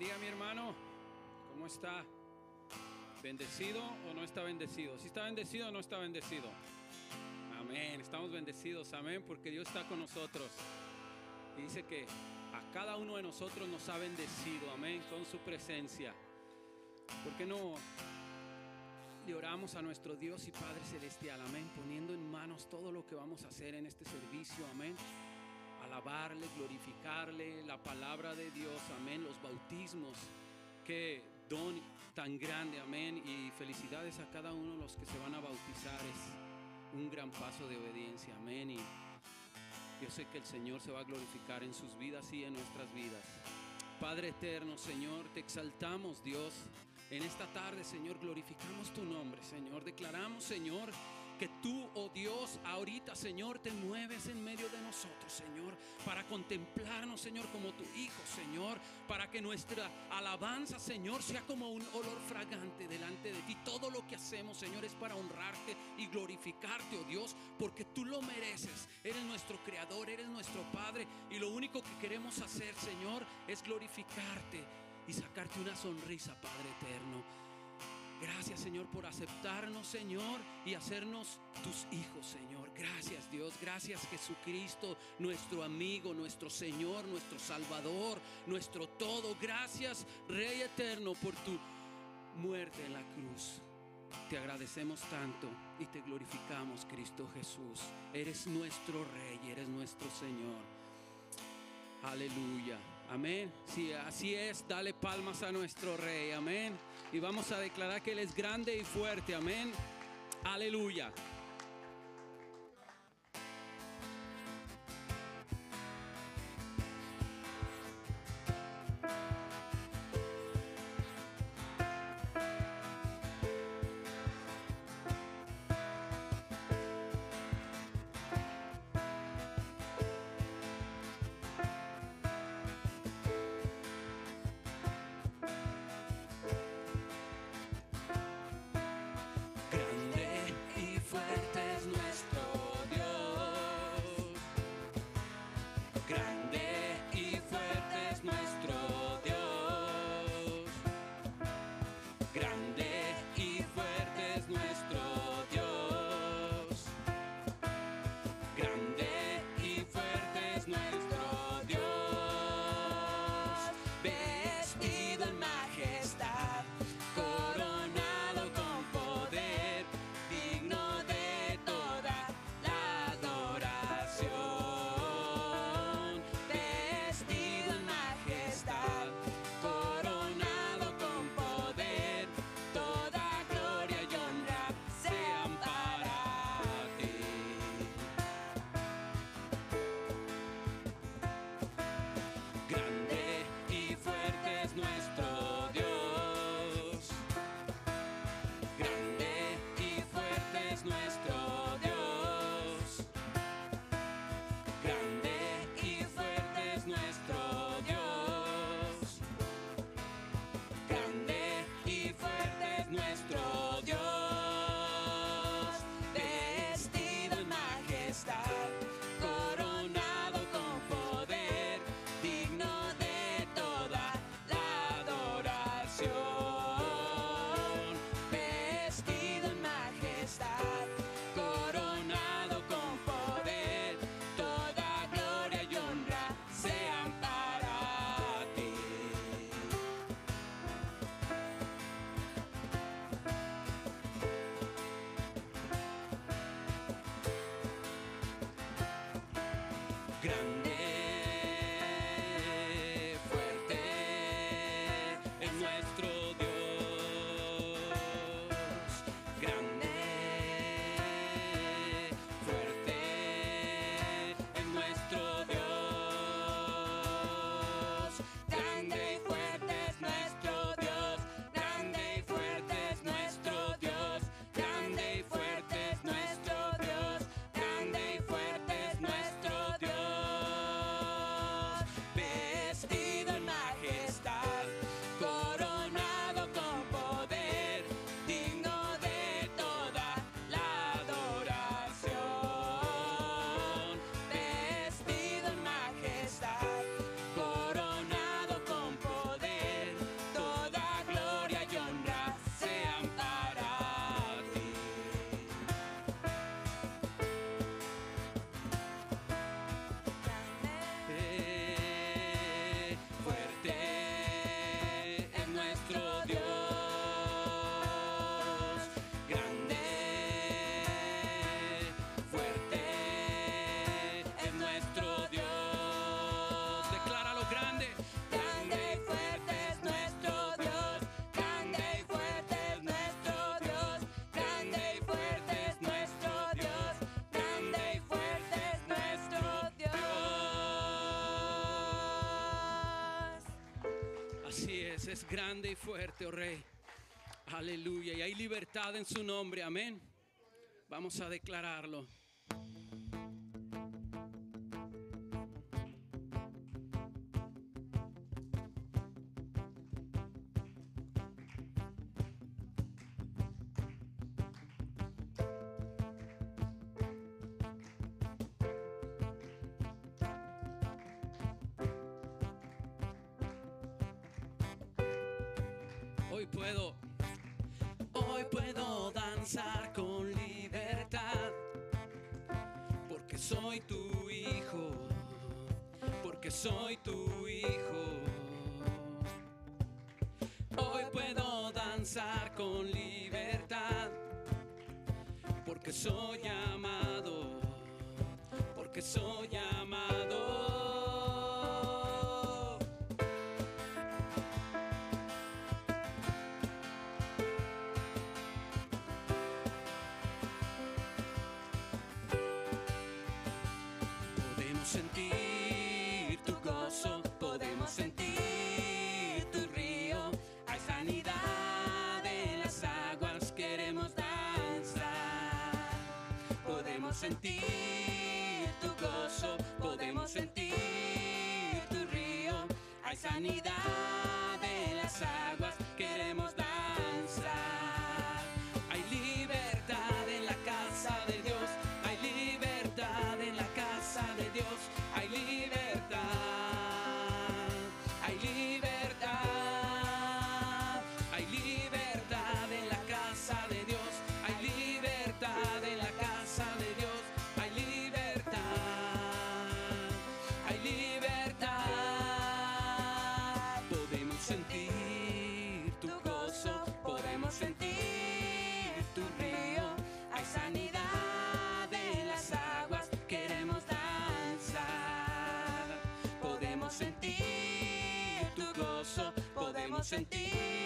bendiga mi hermano. ¿Cómo está? ¿Bendecido o no está bendecido? ¿Si está bendecido o no está bendecido? Amén. Estamos bendecidos. Amén. Porque Dios está con nosotros. Y dice que a cada uno de nosotros nos ha bendecido. Amén. Con su presencia. ¿Por qué no le oramos a nuestro Dios y Padre Celestial? Amén. Poniendo en manos todo lo que vamos a hacer en este servicio. Amén alabarle, glorificarle, la palabra de Dios, amén, los bautismos, qué don tan grande, amén, y felicidades a cada uno de los que se van a bautizar, es un gran paso de obediencia, amén, y yo sé que el Señor se va a glorificar en sus vidas y en nuestras vidas. Padre eterno, Señor, te exaltamos, Dios. En esta tarde, Señor, glorificamos tu nombre, Señor. Declaramos, Señor, que tú, oh Dios, ahorita, Señor, te mueves en medio de nosotros, Señor, para contemplarnos, Señor, como tu Hijo, Señor, para que nuestra alabanza, Señor, sea como un olor fragante delante de ti. Todo lo que hacemos, Señor, es para honrarte y glorificarte, oh Dios, porque tú lo mereces. Eres nuestro Creador, eres nuestro Padre, y lo único que queremos hacer, Señor, es glorificarte y sacarte una sonrisa, Padre eterno. Gracias Señor por aceptarnos Señor y hacernos tus hijos Señor. Gracias Dios, gracias Jesucristo, nuestro amigo, nuestro Señor, nuestro Salvador, nuestro todo. Gracias Rey eterno por tu muerte en la cruz. Te agradecemos tanto y te glorificamos Cristo Jesús. Eres nuestro Rey, eres nuestro Señor. Aleluya. Amén. Si así es, dale palmas a nuestro Rey. Amén. Y vamos a declarar que Él es grande y fuerte. Amén. Aleluya. Así es, es grande y fuerte, oh Rey. Aleluya. Y hay libertad en su nombre, amén. Vamos a declararlo. sanidad. sentir.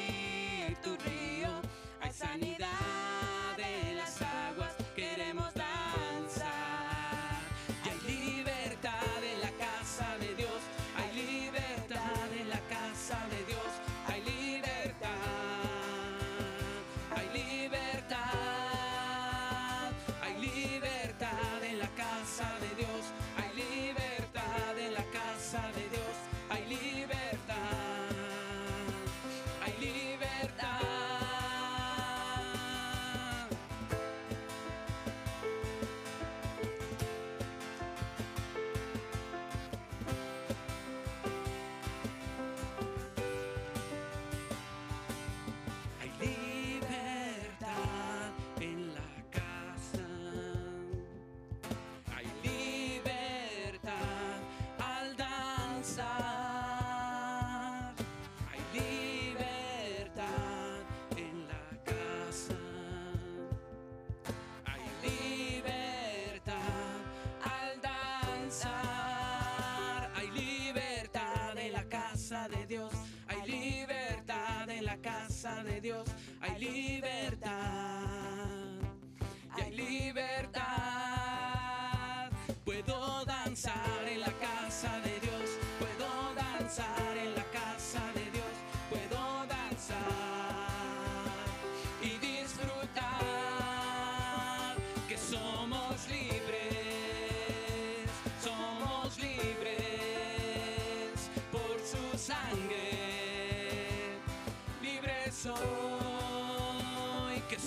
de Dios, hay libertad en la casa de Dios.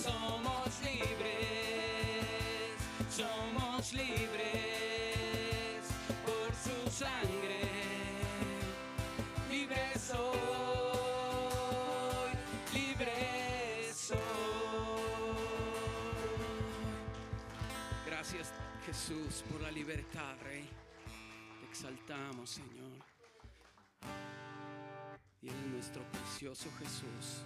Somos libres, somos libres por su sangre. Libre soy, libre soy. Gracias Jesús por la libertad, Rey. Te exaltamos, Señor. Y en nuestro precioso Jesús.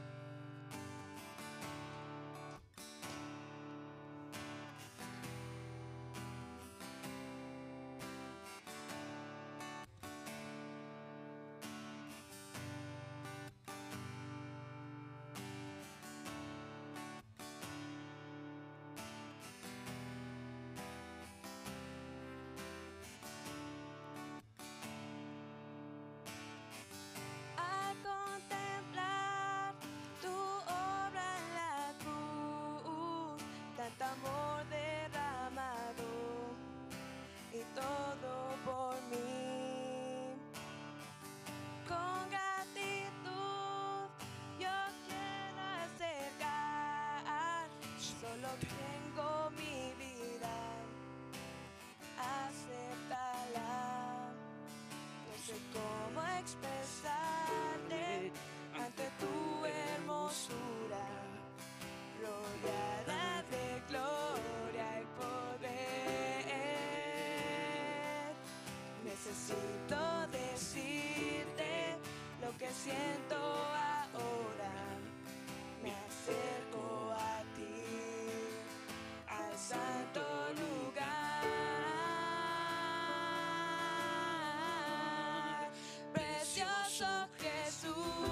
amor derramado y todo por mí. Con gratitud yo quiero acercar, solo tengo mi vida, acéptala, no sé cómo expresar. Jesús,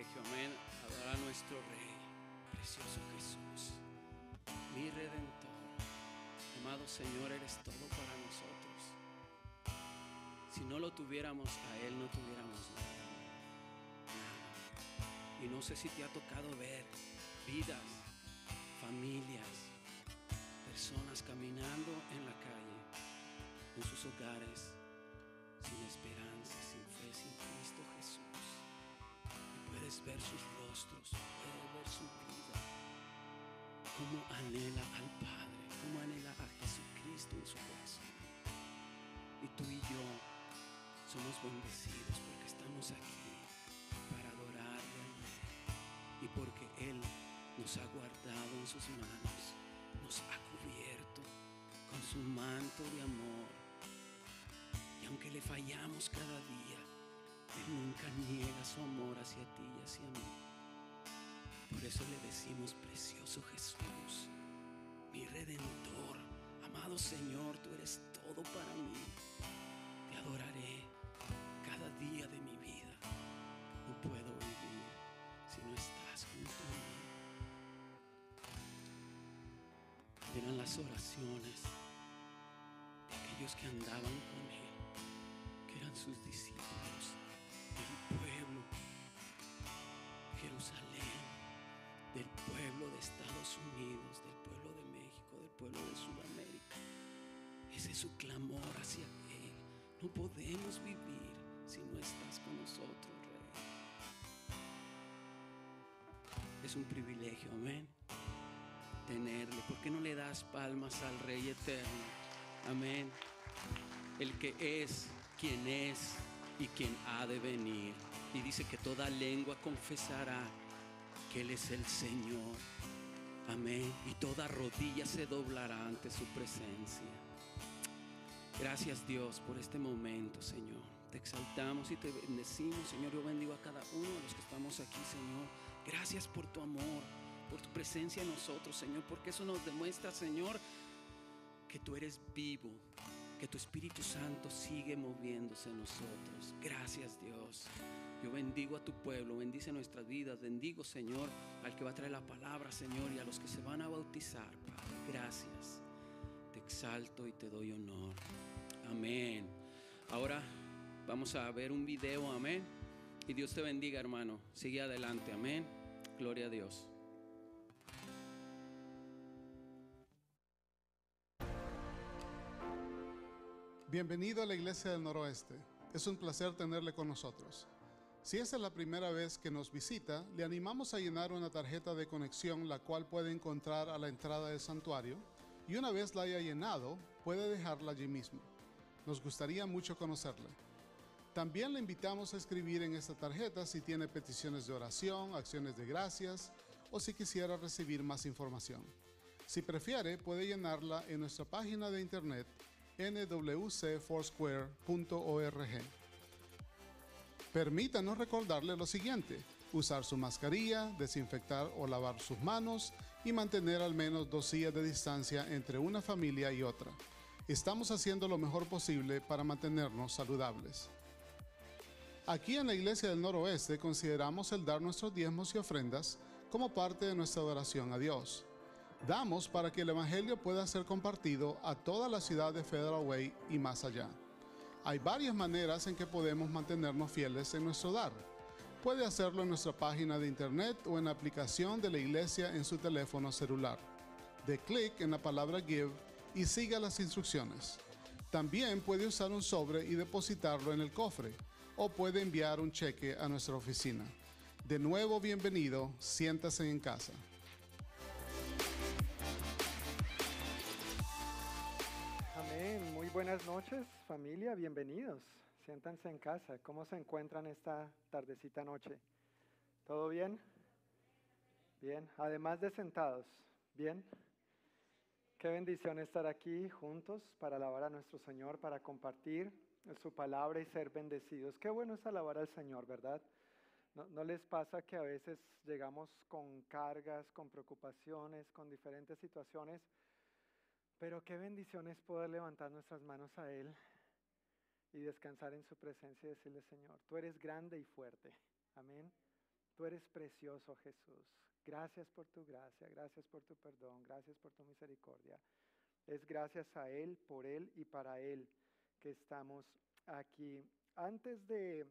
amén, adorar a nuestro Rey, precioso Jesús, mi Redentor. Amado Señor, eres todo para nosotros. Si no lo tuviéramos a Él, no tuviéramos nada. Y no sé si te ha tocado ver vidas, familias, personas caminando en la calle, en sus hogares, sin esperanza, Ver sus rostros, puedes ver su vida, cómo anhela al Padre, cómo anhela a Jesucristo en su corazón. Y tú y yo somos bendecidos porque estamos aquí para adorarle y porque Él nos ha guardado en sus manos, nos ha cubierto con su manto de amor. Y aunque le fallamos cada día, Él nunca niega su amor hacia ti y hacia mí. Por eso le decimos, precioso Jesús, mi redentor, amado Señor, tú eres todo para mí. Te adoraré cada día de mi vida. No puedo vivir si no estás junto a mí. Eran las oraciones de aquellos que andaban con Él, que eran sus discípulos, Jerusalén, del pueblo de Estados Unidos, del pueblo de México, del pueblo de Sudamérica. Ese es su clamor hacia Él. No podemos vivir si no estás con nosotros, Rey. Es un privilegio, amén tenerle. ¿Por qué no le das palmas al Rey eterno? Amén. El que es, quien es y quien ha de venir. Y dice que toda lengua confesará que Él es el Señor. Amén. Y toda rodilla se doblará ante su presencia. Gracias Dios por este momento, Señor. Te exaltamos y te bendecimos, Señor. Yo bendigo a cada uno de los que estamos aquí, Señor. Gracias por tu amor por tu presencia en nosotros, Señor, porque eso nos demuestra, Señor, que tú eres vivo, que tu Espíritu Santo sigue moviéndose en nosotros. Gracias, Dios. Yo bendigo a tu pueblo, bendice nuestras vidas, bendigo, Señor, al que va a traer la palabra, Señor, y a los que se van a bautizar, Padre. Gracias. Te exalto y te doy honor. Amén. Ahora vamos a ver un video, amén. Y Dios te bendiga, hermano. Sigue adelante, amén. Gloria a Dios. Bienvenido a la Iglesia del Noroeste. Es un placer tenerle con nosotros. Si esta es la primera vez que nos visita, le animamos a llenar una tarjeta de conexión la cual puede encontrar a la entrada del santuario y una vez la haya llenado, puede dejarla allí mismo. Nos gustaría mucho conocerle. También le invitamos a escribir en esta tarjeta si tiene peticiones de oración, acciones de gracias o si quisiera recibir más información. Si prefiere, puede llenarla en nuestra página de internet nwcfoursquare.org. Permítanos recordarle lo siguiente, usar su mascarilla, desinfectar o lavar sus manos y mantener al menos dos sillas de distancia entre una familia y otra. Estamos haciendo lo mejor posible para mantenernos saludables. Aquí en la Iglesia del Noroeste consideramos el dar nuestros diezmos y ofrendas como parte de nuestra adoración a Dios. Damos para que el Evangelio pueda ser compartido a toda la ciudad de Federal Way y más allá. Hay varias maneras en que podemos mantenernos fieles en nuestro dar. Puede hacerlo en nuestra página de internet o en la aplicación de la iglesia en su teléfono celular. De clic en la palabra Give y siga las instrucciones. También puede usar un sobre y depositarlo en el cofre o puede enviar un cheque a nuestra oficina. De nuevo, bienvenido, siéntase en casa. Buenas noches, familia. Bienvenidos. Siéntanse en casa. ¿Cómo se encuentran esta tardecita noche? ¿Todo bien? Bien. Además de sentados. Bien. Qué bendición estar aquí juntos para alabar a nuestro Señor, para compartir su palabra y ser bendecidos. Qué bueno es alabar al Señor, ¿verdad? ¿No, ¿No, les pasa que a veces llegamos con cargas, con preocupaciones, con diferentes situaciones? Pero qué bendición es poder levantar nuestras manos a Él y descansar en su presencia y decirle, Señor, tú eres grande y fuerte. Amén. Tú eres precioso, Jesús. Gracias por tu gracia, gracias por tu perdón, gracias por tu misericordia. Es gracias a Él, por Él y para Él que estamos aquí. Antes de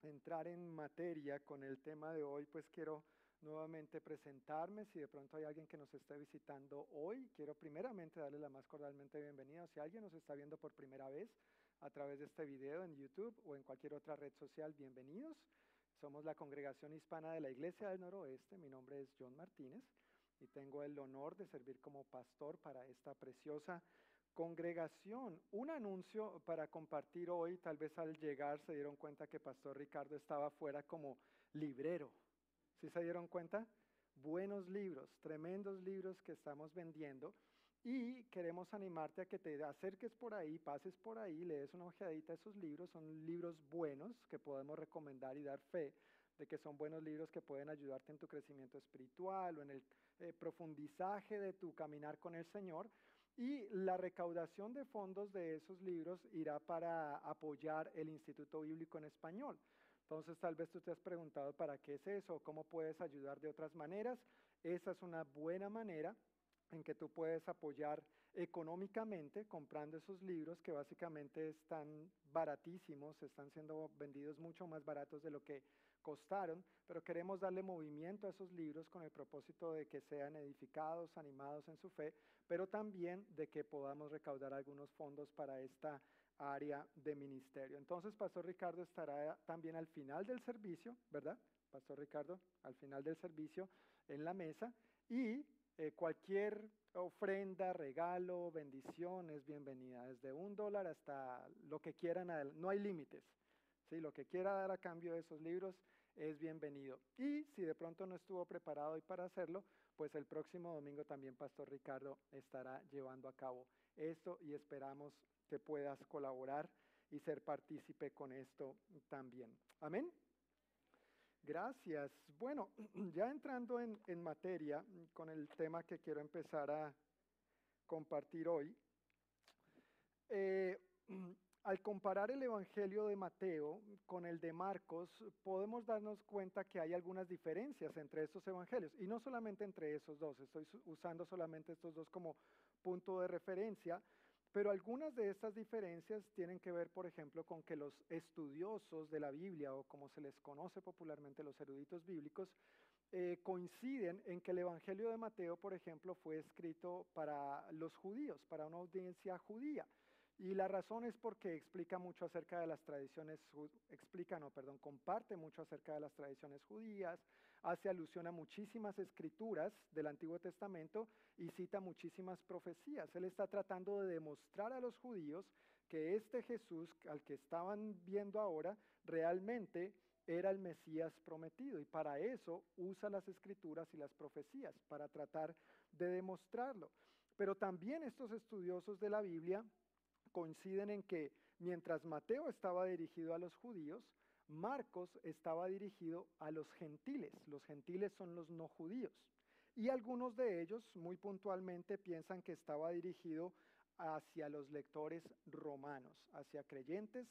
entrar en materia con el tema de hoy, pues quiero nuevamente presentarme. Si de pronto hay alguien que nos esté visitando hoy, quiero primeramente darle la más cordialmente bienvenida. Si alguien nos está viendo por primera vez a través de este video en YouTube o en cualquier otra red social, bienvenidos. Somos la congregación hispana de la Iglesia del Noroeste. Mi nombre es John Martínez y tengo el honor de servir como pastor para esta preciosa congregación. Un anuncio para compartir hoy, tal vez al llegar se dieron cuenta que Pastor Ricardo estaba fuera como librero. ¿Sí se dieron cuenta? Buenos libros, tremendos libros que estamos vendiendo y queremos animarte a que te acerques por ahí, pases por ahí, lees una ojeadita de esos libros. Son libros buenos que podemos recomendar y dar fe de que son buenos libros que pueden ayudarte en tu crecimiento espiritual o en el eh, profundizaje de tu caminar con el Señor. Y la recaudación de fondos de esos libros irá para apoyar el Instituto Bíblico en Español. Entonces tal vez tú te has preguntado para qué es eso, cómo puedes ayudar de otras maneras. Esa es una buena manera en que tú puedes apoyar económicamente comprando esos libros que básicamente están baratísimos, están siendo vendidos mucho más baratos de lo que costaron, pero queremos darle movimiento a esos libros con el propósito de que sean edificados, animados en su fe, pero también de que podamos recaudar algunos fondos para esta área de ministerio. Entonces, Pastor Ricardo estará también al final del servicio, ¿verdad? Pastor Ricardo, al final del servicio en la mesa y eh, cualquier ofrenda, regalo, bendición es bienvenida, desde un dólar hasta lo que quieran, no hay límites. ¿sí? Lo que quiera dar a cambio de esos libros es bienvenido. Y si de pronto no estuvo preparado hoy para hacerlo, pues el próximo domingo también Pastor Ricardo estará llevando a cabo esto y esperamos que puedas colaborar y ser partícipe con esto también. Amén. Gracias. Bueno, ya entrando en, en, materia con el tema que quiero empezar a compartir hoy, eh, al comparar el Evangelio de Mateo con el de Marcos, podemos darnos cuenta que hay algunas diferencias entre estos evangelios, y no solamente entre esos dos, estoy usando solamente estos dos como punto de referencia, pero algunas de estas diferencias tienen que ver, por ejemplo, con que los estudiosos de la Biblia, o como se les conoce popularmente los eruditos bíblicos, eh, coinciden en que el Evangelio de Mateo, por ejemplo, fue escrito para los judíos, para una audiencia judía. Y la razón es porque explica mucho acerca de las tradiciones, explica, no, perdón, comparte mucho acerca de las tradiciones judías, hace alusión a muchísimas escrituras del Antiguo Testamento y cita muchísimas profecías. Él está tratando de demostrar a los judíos que este Jesús al que estaban viendo ahora realmente era el Mesías prometido y para eso usa las escrituras y las profecías, para tratar de demostrarlo. Pero también estos estudiosos de la Biblia coinciden en que mientras Mateo estaba dirigido a los judíos, Marcos estaba dirigido a los gentiles. Los gentiles son los no judíos. Y algunos de ellos, muy puntualmente, piensan que estaba dirigido hacia los lectores romanos, hacia creyentes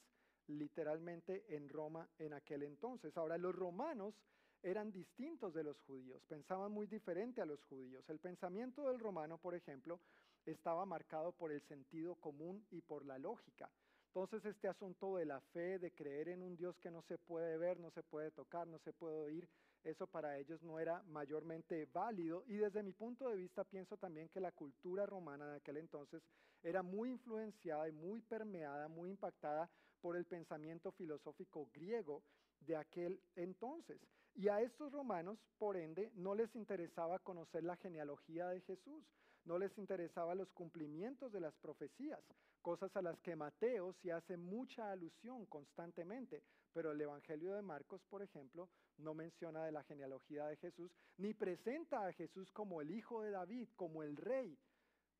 literalmente en Roma en aquel entonces. Ahora, los romanos eran distintos de los judíos, pensaban muy diferente a los judíos. El pensamiento del romano, por ejemplo, estaba marcado por el sentido común y por la lógica. Entonces este asunto de la fe, de creer en un Dios que no se puede ver, no se puede tocar, no se puede oír, eso para ellos no era mayormente válido. Y desde mi punto de vista pienso también que la cultura romana de aquel entonces era muy influenciada y muy permeada, muy impactada por el pensamiento filosófico griego de aquel entonces. Y a estos romanos, por ende, no les interesaba conocer la genealogía de Jesús, no les interesaba los cumplimientos de las profecías, cosas a las que Mateo sí hace mucha alusión constantemente, pero el Evangelio de Marcos, por ejemplo, no menciona de la genealogía de Jesús, ni presenta a Jesús como el hijo de David, como el rey.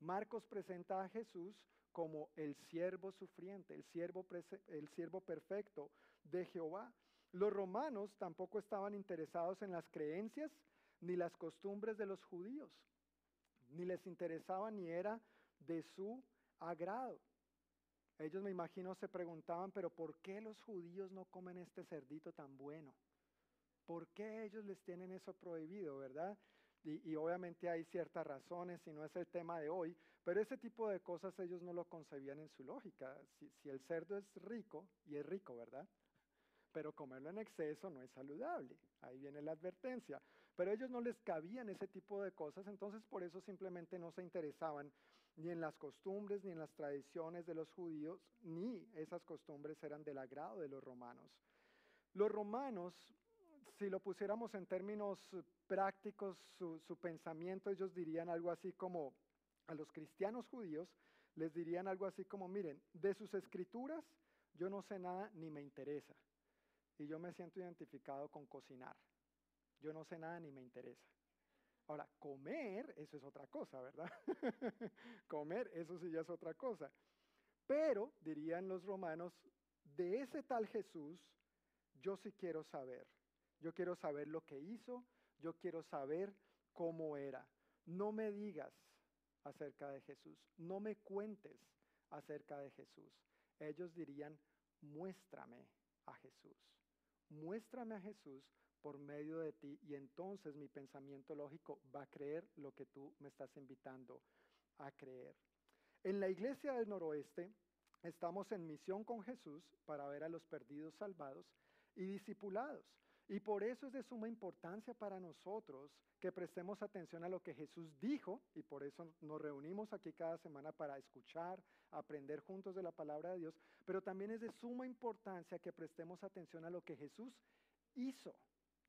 Marcos presenta a Jesús como el siervo sufriente, el siervo, el siervo perfecto de Jehová. Los romanos tampoco estaban interesados en las creencias ni las costumbres de los judíos ni les interesaba ni era de su agrado. Ellos me imagino se preguntaban, pero ¿por qué los judíos no comen este cerdito tan bueno? ¿Por qué ellos les tienen eso prohibido, verdad? Y, obviamente hay ciertas razones y no es el tema de hoy, pero ese tipo de cosas ellos no lo concebían en su lógica. Si, si el cerdo es rico, y es rico, ¿verdad? Pero comerlo en exceso no es saludable. Ahí viene la advertencia. Pero ellos no les cabían ese tipo de cosas, entonces por eso simplemente no se interesaban ni en las costumbres, ni en las tradiciones de los judíos, ni esas costumbres eran del agrado de los romanos. Los romanos, si lo pusiéramos en términos prácticos, su, su pensamiento, ellos dirían algo así como, a los cristianos judíos, les dirían algo así como, miren, de sus escrituras yo no sé nada ni me interesa. Y yo me siento identificado con cocinar. Yo no sé nada ni me interesa. Ahora, comer, eso es otra cosa, ¿verdad? comer, eso sí ya es otra cosa. Pero, dirían los romanos, de ese tal Jesús, yo sí quiero saber. Yo quiero saber lo que hizo, yo quiero saber cómo era. No me digas acerca de Jesús, no me cuentes acerca de Jesús. Ellos dirían, muéstrame a Jesús. Muéstrame a Jesús por medio de ti y entonces mi pensamiento lógico va a creer lo que tú me estás invitando a creer. En la iglesia del noroeste estamos en misión con Jesús para ver a los perdidos salvados y discipulados. Y por eso es de suma importancia para nosotros que prestemos atención a lo que Jesús dijo y por eso nos reunimos aquí cada semana para escuchar, aprender juntos de la palabra de Dios, pero también es de suma importancia que prestemos atención a lo que Jesús hizo,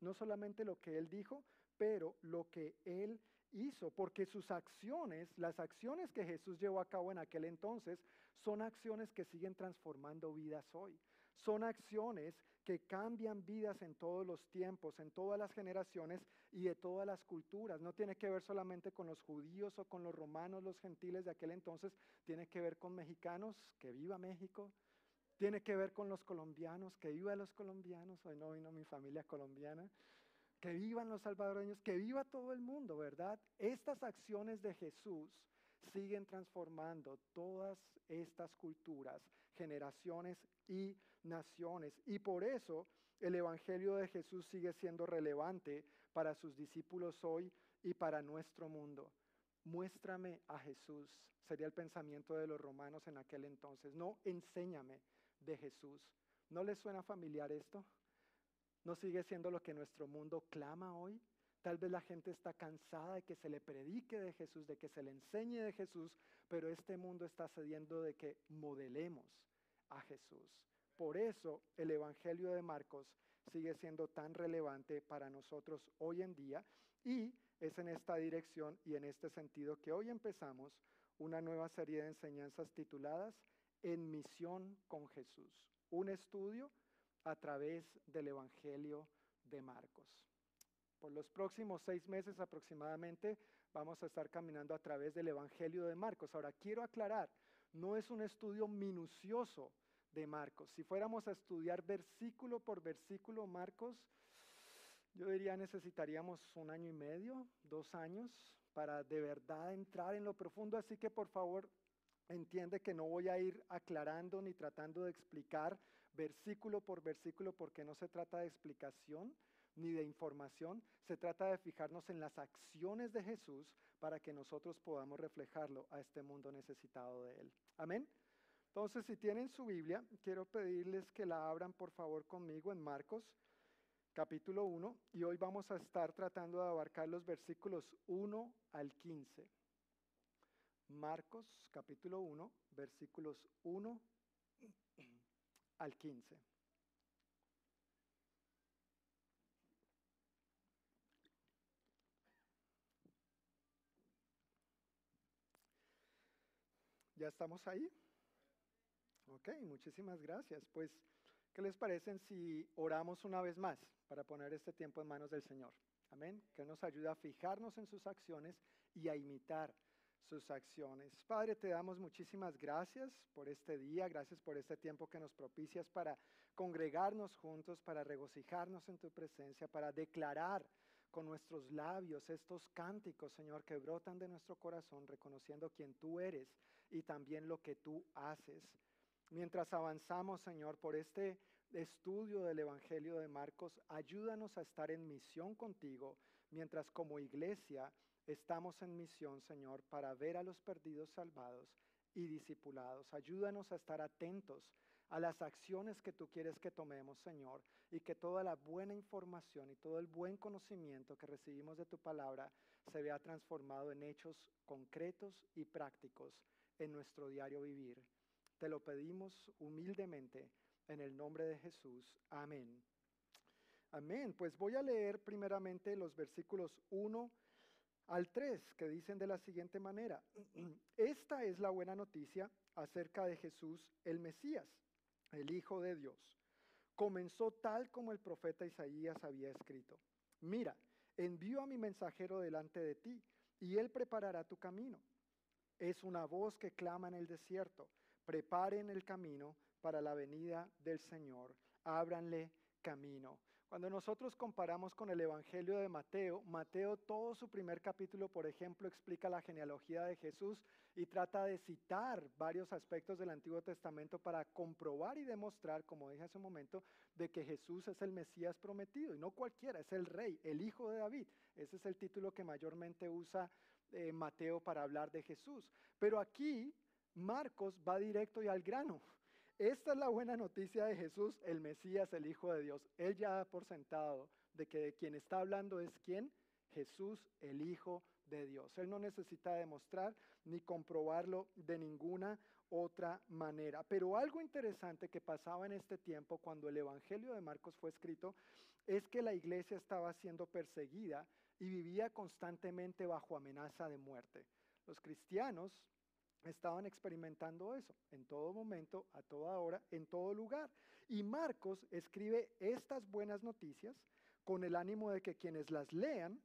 no solamente lo que Él dijo, pero lo que Él hizo, porque sus acciones, las acciones que Jesús llevó a cabo en aquel entonces, son acciones que siguen transformando vidas hoy. Son acciones que cambian vidas en todos los tiempos, en todas las generaciones y de todas las culturas. No tiene que ver solamente con los judíos o con los romanos, los gentiles de aquel entonces, tiene que ver con mexicanos, que viva México, tiene que ver con los colombianos, que viva los colombianos, hoy no vino mi familia colombiana, que vivan los salvadoreños, que viva todo el mundo, ¿verdad? Estas acciones de Jesús siguen transformando todas estas culturas, generaciones y naciones. Y por eso el Evangelio de Jesús sigue siendo relevante para sus discípulos hoy y para nuestro mundo. Muéstrame a Jesús, sería el pensamiento de los romanos en aquel entonces. No, enséñame de Jesús. ¿No les suena familiar esto? ¿No sigue siendo lo que nuestro mundo clama hoy? Tal vez la gente está cansada de que se le predique de Jesús, de que se le enseñe de Jesús, pero este mundo está cediendo de que modelemos a Jesús. Por eso el Evangelio de Marcos sigue siendo tan relevante para nosotros hoy en día y es en esta dirección y en este sentido que hoy empezamos una nueva serie de enseñanzas tituladas En misión con Jesús, un estudio a través del Evangelio de Marcos. Por los próximos seis meses aproximadamente vamos a estar caminando a través del Evangelio de Marcos. Ahora, quiero aclarar, no es un estudio minucioso de Marcos. Si fuéramos a estudiar versículo por versículo Marcos, yo diría necesitaríamos un año y medio, dos años, para de verdad entrar en lo profundo. Así que por favor entiende que no voy a ir aclarando ni tratando de explicar versículo por versículo porque no se trata de explicación, ni de información, se trata de fijarnos en las acciones de Jesús para que nosotros podamos reflejarlo a este mundo necesitado de Él. Amén. Entonces, si tienen su Biblia, quiero pedirles que la abran por favor conmigo en Marcos capítulo 1 y hoy vamos a estar tratando de abarcar los versículos 1 al 15. Marcos capítulo 1, versículos 1 al 15. ¿Ya estamos ahí? Ok, muchísimas gracias. Pues, ¿qué les parecen si oramos una vez más para poner este tiempo en manos del Señor? Amén. Que nos ayude a fijarnos en sus acciones y a imitar sus acciones. Padre, te damos muchísimas gracias por este día, gracias por este tiempo que nos propicias para congregarnos juntos, para regocijarnos en tu presencia, para declarar con nuestros labios estos cánticos, Señor, que brotan de nuestro corazón, reconociendo quién tú eres y también lo que tú haces. Mientras avanzamos, Señor, por este estudio del Evangelio de Marcos, ayúdanos a estar en misión contigo, mientras como iglesia estamos en misión, Señor, para ver a los perdidos salvados y discipulados. Ayúdanos a estar atentos a las acciones que tú quieres que tomemos, Señor, y que toda la buena información y todo el buen conocimiento que recibimos de tu palabra se vea transformado en hechos concretos y prácticos en nuestro diario vivir. Te lo pedimos humildemente en el nombre de Jesús. Amén. Amén. Pues voy a leer primeramente los versículos 1 al 3 que dicen de la siguiente manera. Esta es la buena noticia acerca de Jesús el Mesías el Hijo de Dios, comenzó tal como el profeta Isaías había escrito. Mira, envío a mi mensajero delante de ti, y él preparará tu camino. Es una voz que clama en el desierto, preparen el camino para la venida del Señor, ábranle camino. Cuando nosotros comparamos con el Evangelio de Mateo, Mateo todo su primer capítulo, por ejemplo, explica la genealogía de Jesús y trata de citar varios aspectos del Antiguo Testamento para comprobar y demostrar, como dije hace un momento, de que Jesús es el Mesías prometido y no cualquiera, es el rey, el hijo de David. Ese es el título que mayormente usa eh, Mateo para hablar de Jesús. Pero aquí Marcos va directo y al grano. Esta es la buena noticia de Jesús, el Mesías, el Hijo de Dios. Él ya da por sentado de que de quien está hablando es quién? Jesús, el Hijo de Dios. Él no necesita demostrar ni comprobarlo de ninguna otra manera. Pero algo interesante que pasaba en este tiempo cuando el Evangelio de Marcos fue escrito es que la iglesia estaba siendo perseguida y vivía constantemente bajo amenaza de muerte. Los cristianos estaban experimentando eso en todo momento, a toda hora, en todo lugar. Y Marcos escribe estas buenas noticias con el ánimo de que quienes las lean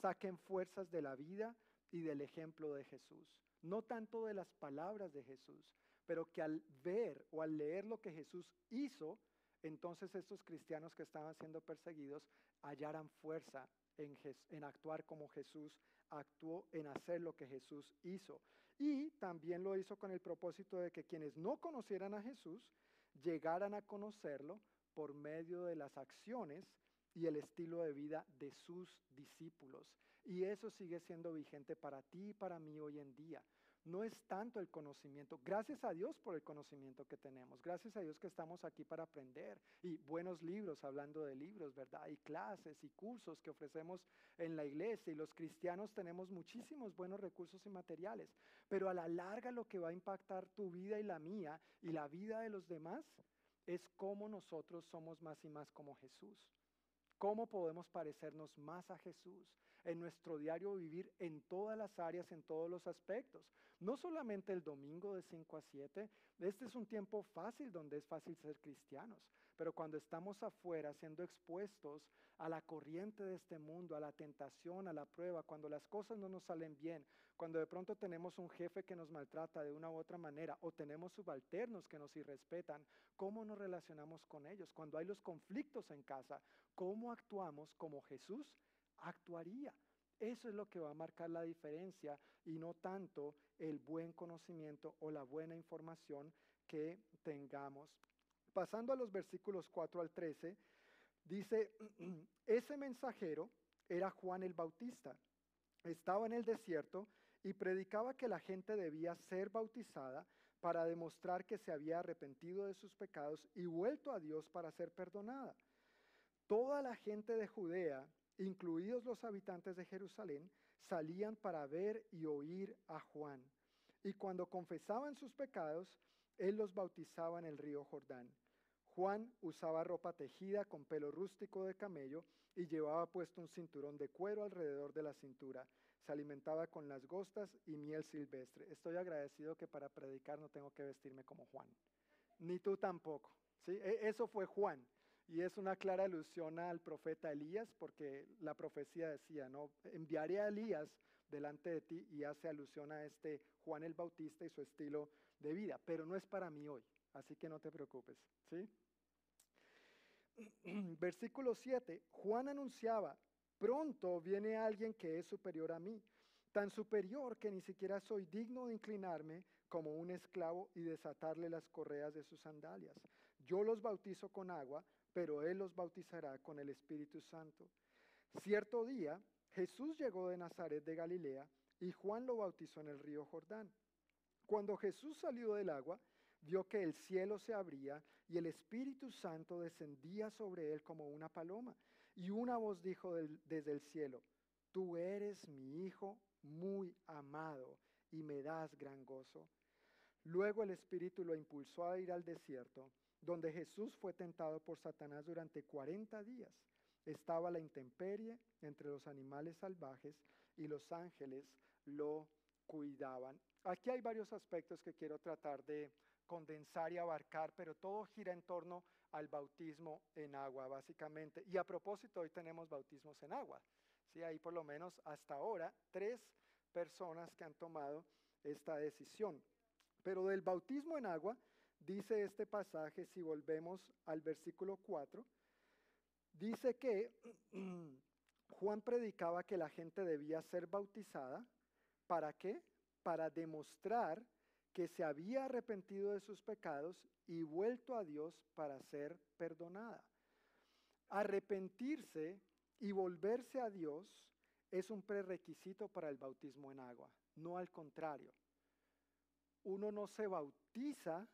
saquen fuerzas de la vida y del ejemplo de Jesús. No tanto de las palabras de Jesús, pero que al ver o al leer lo que Jesús hizo, entonces estos cristianos que estaban siendo perseguidos hallaran fuerza en, actuar como Jesús actuó, en hacer lo que Jesús hizo. Y también lo hizo con el propósito de que quienes no conocieran a Jesús llegaran a conocerlo por medio de las acciones y el estilo de vida de sus discípulos. Y eso sigue siendo vigente para ti y para mí hoy en día no es tanto el conocimiento. Gracias a Dios por el conocimiento que tenemos. Gracias a Dios que estamos aquí para aprender. Y buenos libros, hablando de libros, ¿verdad? Y clases y cursos que ofrecemos en la iglesia. Y los cristianos tenemos muchísimos buenos recursos y materiales. Pero a la larga lo que va a impactar tu vida y la mía y la vida de los demás es cómo nosotros somos más y más como Jesús. ¿Cómo podemos parecernos más a Jesús? en nuestro diario vivir en todas las áreas, en todos los aspectos. No solamente el domingo de 5 a 7, este es un tiempo fácil donde es fácil ser cristianos, pero cuando estamos afuera siendo expuestos a la corriente de este mundo, a la tentación, a la prueba, cuando las cosas no nos salen bien, cuando de pronto tenemos un jefe que nos maltrata de una u otra manera o tenemos subalternos que nos irrespetan, ¿cómo nos relacionamos con ellos? Cuando hay los conflictos en casa, ¿cómo actuamos como Jesús actuaría? Eso es lo que va a marcar la diferencia y no tanto el buen conocimiento o la buena información que tengamos. Pasando a los versículos 4 al 13, dice, ese mensajero era Juan el Bautista. Estaba en el desierto y predicaba que la gente debía ser bautizada para demostrar que se había arrepentido de sus pecados y vuelto a Dios para ser perdonada. Toda la gente de Judea incluidos los habitantes de Jerusalén, salían para ver y oír a Juan. Y cuando confesaban sus pecados, él los bautizaba en el río Jordán. Juan usaba ropa tejida con pelo rústico de camello y llevaba puesto un cinturón de cuero alrededor de la cintura. Se alimentaba con las gostas y miel silvestre. Estoy agradecido que para predicar no tengo que vestirme como Juan. Ni tú tampoco. ¿sí? E, eso fue Juan. Y es una clara alusión al profeta Elías, porque la profecía decía, ¿no? Enviaré a Elías delante de ti y hace alusión a este Juan el Bautista y su estilo de vida, pero no es para mí hoy, así que no te preocupes, ¿sí? Versículo 7, Juan anunciaba, pronto viene alguien que es superior a mí, tan superior que ni siquiera soy digno de inclinarme como un esclavo y desatarle las correas de sus sandalias. Yo los bautizo con agua, pero Él los bautizará con el Espíritu Santo. Cierto día, Jesús llegó de Nazaret de Galilea y Juan lo bautizó en el río Jordán. Cuando Jesús salió del agua, vio que el cielo se abría y el Espíritu Santo descendía sobre él como una paloma. Y una voz dijo desde el cielo, tú eres mi Hijo muy amado y me das gran gozo. Luego el Espíritu lo impulsó a ir al desierto, donde Jesús fue tentado por Satanás durante 40 días. Estaba la intemperie entre los animales salvajes y los ángeles lo cuidaban. Aquí hay varios aspectos que quiero tratar de condensar y abarcar, pero todo gira en torno al bautismo en agua, básicamente. Y a propósito, hoy tenemos bautismos en agua. Sí, hay por lo menos hasta ahora tres personas que han tomado esta decisión. Pero del bautismo en agua, dice este pasaje, si volvemos al versículo 4, dice que Juan predicaba que la gente debía ser bautizada. ¿Para qué? Para demostrar que se había arrepentido de sus pecados y vuelto a Dios para ser perdonada. Arrepentirse y volverse a Dios es un prerequisito para el bautismo en agua, no al contrario. Uno no se bautiza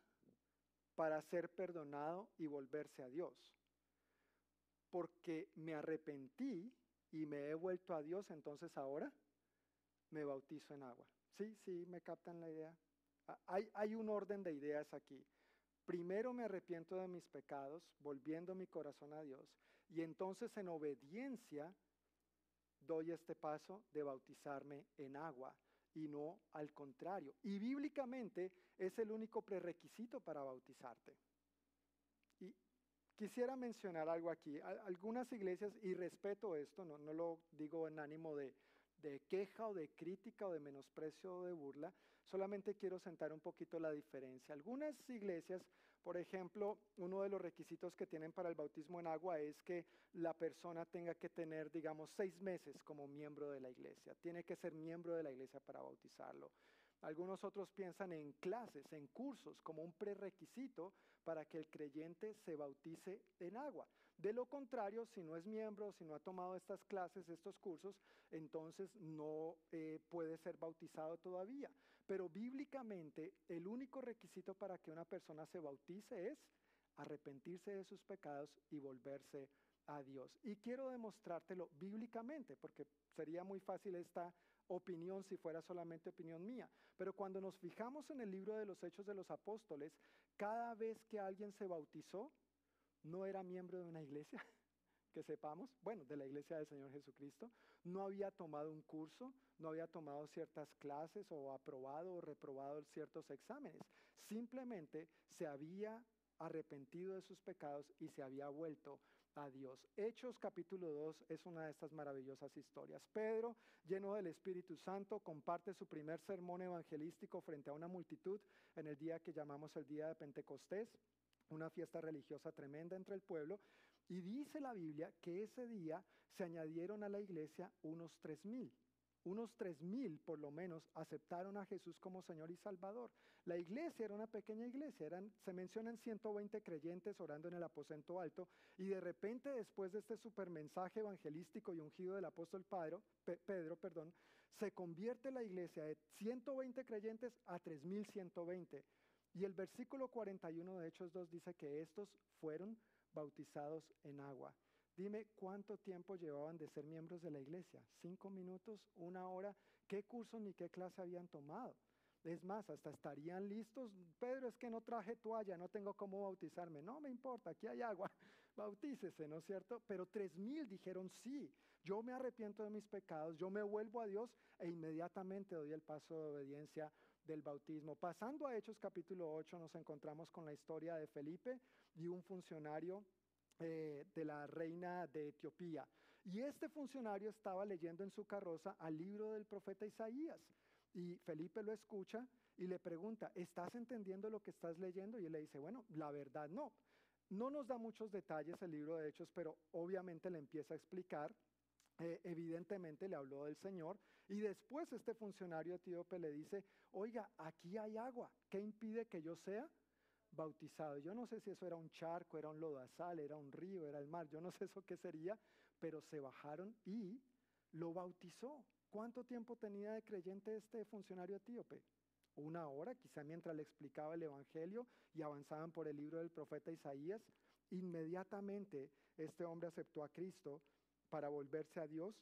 para ser perdonado y volverse a Dios, porque me arrepentí y me he vuelto a Dios, entonces ahora me bautizo en agua. Sí, sí, me captan la idea. Ah, Hay, hay un orden de ideas aquí. Primero me arrepiento de mis pecados, volviendo mi corazón a Dios, y entonces en obediencia doy este paso de bautizarme en agua y no al contrario. Y bíblicamente es el único prerequisito para bautizarte. Y quisiera mencionar algo aquí. Al- Algunas iglesias, y respeto esto, no, no lo digo en ánimo de, de queja o de crítica o de menosprecio o de burla, solamente quiero sentar un poquito la diferencia. Algunas iglesias, por ejemplo, uno de los requisitos que tienen para el bautismo en agua es que la persona tenga que tener, digamos, seis meses como miembro de la iglesia. Tiene que ser miembro de la iglesia para bautizarlo. Algunos otros piensan en clases, en cursos, como un prerequisito para que el creyente se bautice en agua. De lo contrario, si no es miembro, si no ha tomado estas clases, estos cursos, entonces no eh, puede ser bautizado todavía. Pero bíblicamente el único requisito para que una persona se bautice es arrepentirse de sus pecados y volverse a Dios. Y quiero demostrártelo bíblicamente, porque sería muy fácil esta opinión si fuera solamente opinión mía. Pero cuando nos fijamos en el libro de los Hechos de los Apóstoles, cada vez que alguien se bautizó, no era miembro de una iglesia, que sepamos, bueno, de la iglesia del Señor Jesucristo, no había tomado un curso, no había tomado ciertas clases o aprobado o reprobado ciertos exámenes. Simplemente se había arrepentido de sus pecados y se había vuelto a Dios. Hechos capítulo 2 es una de estas maravillosas historias. Pedro, lleno del Espíritu Santo, comparte su primer sermón evangelístico frente a una multitud en el día que llamamos el día de Pentecostés, una fiesta religiosa tremenda entre el pueblo, y dice la Biblia que ese día se añadieron a la iglesia unos tres mil. Unos tres mil, por lo menos, aceptaron a Jesús como Señor y Salvador. La iglesia era una pequeña iglesia, eran, se mencionan 120 creyentes orando en el aposento alto, y de repente, después de este supermensaje evangelístico y ungido del apóstol Pedro, Pe- Pedro perdón, se convierte la iglesia de 120 creyentes a 3120. Y el versículo 41 de Hechos 2 dice que estos fueron bautizados en agua. Dime cuánto tiempo llevaban de ser miembros de la iglesia. ¿Cinco minutos? ¿Una hora? ¿Qué curso ni qué clase habían tomado? Es más, hasta estarían listos. Pedro, es que no traje toalla, no tengo cómo bautizarme. No me importa, aquí hay agua. Bautícese, ¿no es cierto? Pero tres mil dijeron sí. Yo me arrepiento de mis pecados, yo me vuelvo a Dios e inmediatamente doy el paso de obediencia del bautismo. Pasando a Hechos capítulo 8 nos encontramos con la historia de Felipe y un funcionario eh, de la reina de Etiopía. Y este funcionario estaba leyendo en su carroza al libro del profeta Isaías. Y Felipe lo escucha y le pregunta, ¿estás entendiendo lo que estás leyendo? Y él le dice, bueno, la verdad no. No nos da muchos detalles el libro de Hechos, pero obviamente le empieza a explicar. Eh, evidentemente le habló del Señor y después este funcionario etíope le dice, oiga, aquí hay agua, ¿qué impide que yo sea bautizado. Yo no sé si eso era un charco, era un lodazal, era un río, era el mar, yo no sé eso qué sería, pero se bajaron y lo bautizó. ¿Cuánto tiempo tenía de creyente este funcionario etíope? Una hora, quizá mientras le explicaba el Evangelio y avanzaban por el libro del profeta Isaías. Inmediatamente este hombre aceptó a Cristo para volverse a Dios,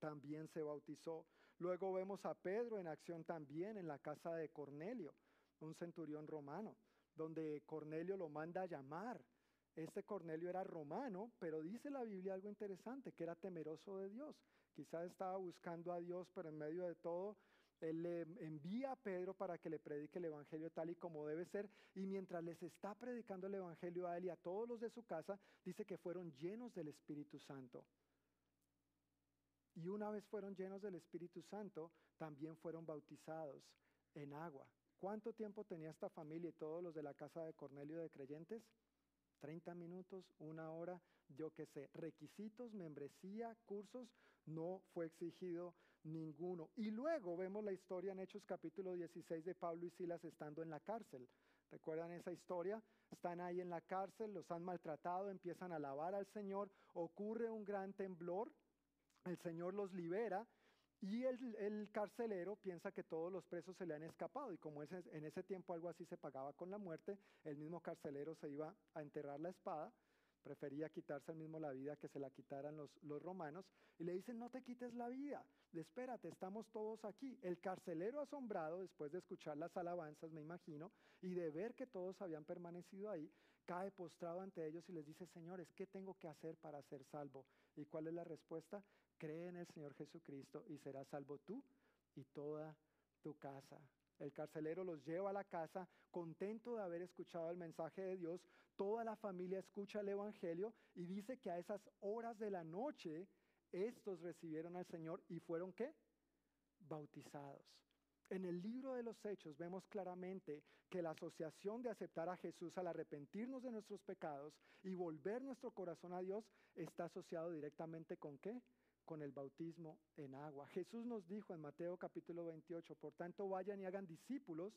también se bautizó. Luego vemos a Pedro en acción también en la casa de Cornelio, un centurión romano, donde Cornelio lo manda a llamar. Este Cornelio era romano, pero dice la Biblia algo interesante, que era temeroso de Dios. Quizás estaba buscando a Dios, pero en medio de todo, él le envía a Pedro para que le predique el Evangelio tal y como debe ser. Y mientras les está predicando el Evangelio a él y a todos los de su casa, dice que fueron llenos del Espíritu Santo. Y una vez fueron llenos del Espíritu Santo, también fueron bautizados en agua. ¿Cuánto tiempo tenía esta familia y todos los de la casa de Cornelio de creyentes? 30 minutos, una hora, yo qué sé. Requisitos, membresía, cursos, no fue exigido ninguno. Y luego vemos la historia en Hechos capítulo 16 de Pablo y Silas estando en la cárcel. ¿Recuerdan esa historia? Están ahí en la cárcel, los han maltratado, empiezan a alabar al Señor, ocurre un gran temblor el Señor los libera y el, carcelero piensa que todos los presos se le han escapado y como en ese tiempo algo así se pagaba con la muerte, el mismo carcelero se iba a enterrar la espada, prefería quitarse el mismo la vida que se la quitaran los, los romanos y le dicen no te quites la vida, espérate, estamos todos aquí. El carcelero asombrado después de escuchar las alabanzas, me imagino, y de ver que todos habían permanecido ahí, cae postrado ante ellos y les dice, señores, ¿qué tengo que hacer para ser salvo? ¿Y cuál es la respuesta? Cree en el Señor Jesucristo y serás salvo tú y toda tu casa. El carcelero los lleva a la casa contento de haber escuchado el mensaje de Dios. Toda la familia escucha el Evangelio y dice que a esas horas de la noche estos recibieron al Señor y fueron qué? Bautizados. En el libro de los Hechos vemos claramente que la asociación de aceptar a Jesús al arrepentirnos de nuestros pecados y volver nuestro corazón a Dios está asociado directamente con qué? Con el bautismo en agua. Jesús nos dijo en Mateo capítulo 28, por tanto vayan y hagan discípulos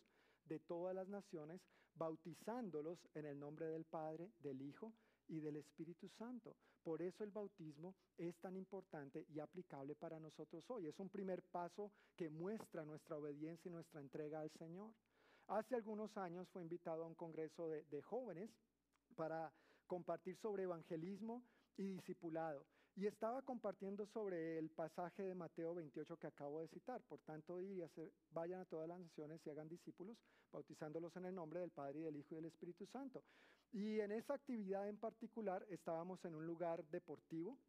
de todas las naciones, bautizándolos en el nombre del Padre, del Hijo y del Espíritu Santo. Por eso el bautismo es tan importante y aplicable para nosotros hoy. Es un primer paso que muestra nuestra obediencia y nuestra entrega al Señor. Hace algunos años fue invitado a un congreso de, jóvenes para compartir sobre evangelismo y discipulado. Y estaba compartiendo sobre el pasaje de Mateo 28 que acabo de citar. Por tanto, y vayan a todas las naciones y hagan discípulos, bautizándolos en el nombre del Padre y del Hijo y del Espíritu Santo. Y en esa actividad en particular estábamos en un lugar deportivo.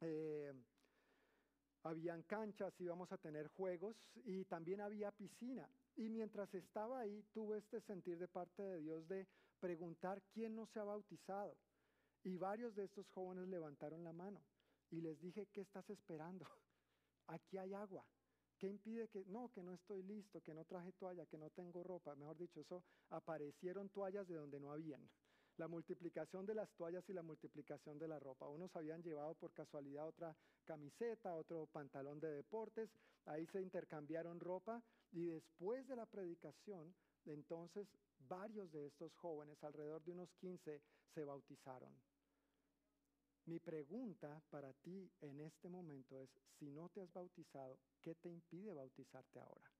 Eh, habían canchas, íbamos a tener juegos y también había piscina. Y mientras estaba ahí, tuve este sentir de parte de Dios de preguntar quién no se ha bautizado. Y varios de estos jóvenes levantaron la mano y les dije, ¿qué estás esperando? Aquí hay agua. ¿Qué impide que no, que no estoy listo, que no traje toalla, que no tengo ropa? Mejor dicho, eso aparecieron toallas de donde no habían. La multiplicación de las toallas y la multiplicación de la ropa. Unos habían llevado por casualidad otra camiseta, otro pantalón de deportes, ahí se intercambiaron ropa y después de la predicación, entonces varios de estos jóvenes, alrededor de unos 15, se bautizaron. Mi pregunta para ti en este momento es, si no te has bautizado, ¿qué te impide bautizarte ahora?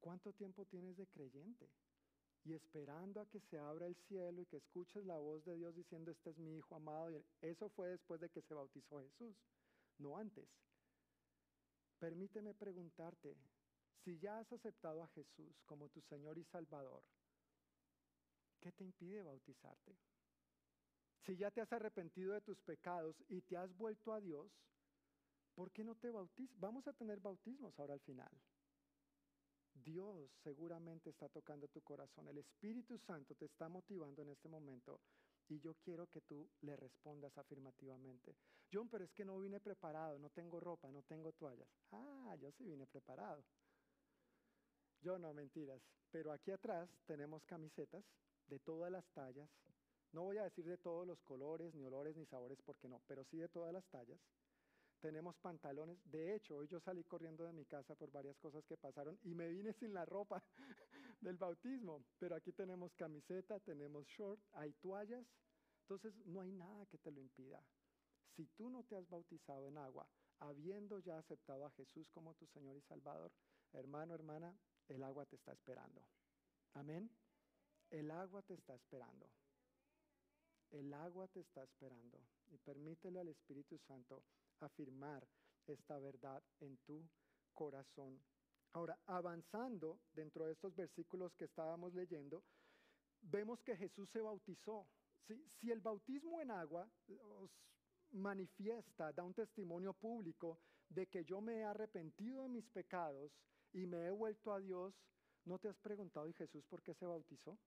¿Cuánto tiempo tienes de creyente? Y esperando a que se abra el cielo y que escuches la voz de Dios diciendo, este es mi Hijo amado. Y eso fue después de que se bautizó Jesús, no antes. Permíteme preguntarte, si ya has aceptado a Jesús como tu Señor y Salvador, ¿qué te impide bautizarte? Si ya te has arrepentido de tus pecados y te has vuelto a Dios, ¿por qué no te bautizas? Vamos a tener bautismos ahora al final. Dios seguramente está tocando tu corazón. El Espíritu Santo te está motivando en este momento y yo quiero que tú le respondas afirmativamente. John, pero es que no vine preparado, no tengo ropa, no tengo toallas. Ah, yo sí vine preparado. Yo no, mentiras. Pero aquí atrás tenemos camisetas de todas las tallas. No voy a decir de todos los colores, ni olores, ni sabores, porque no, pero sí de todas las tallas. tenemos pantalones. De hecho, hoy yo salí corriendo de mi casa por varias cosas que pasaron y me vine sin la ropa del bautismo. Pero aquí tenemos camiseta, tenemos short, hay toallas. Entonces no hay nada que te lo impida. Si tú no te has bautizado en agua, habiendo ya aceptado a Jesús como tu Señor y Salvador, hermano, hermana, el agua te está esperando. Amén. El agua te está esperando. El agua te está esperando. Y permítele al Espíritu Santo afirmar esta verdad en tu corazón. Ahora, avanzando dentro de estos versículos que estábamos leyendo, vemos que Jesús se bautizó. Si, el bautismo en agua os manifiesta, da un testimonio público de que yo me he arrepentido de mis pecados y me he vuelto a Dios, ¿no te has preguntado, ¿y Jesús por qué se bautizó?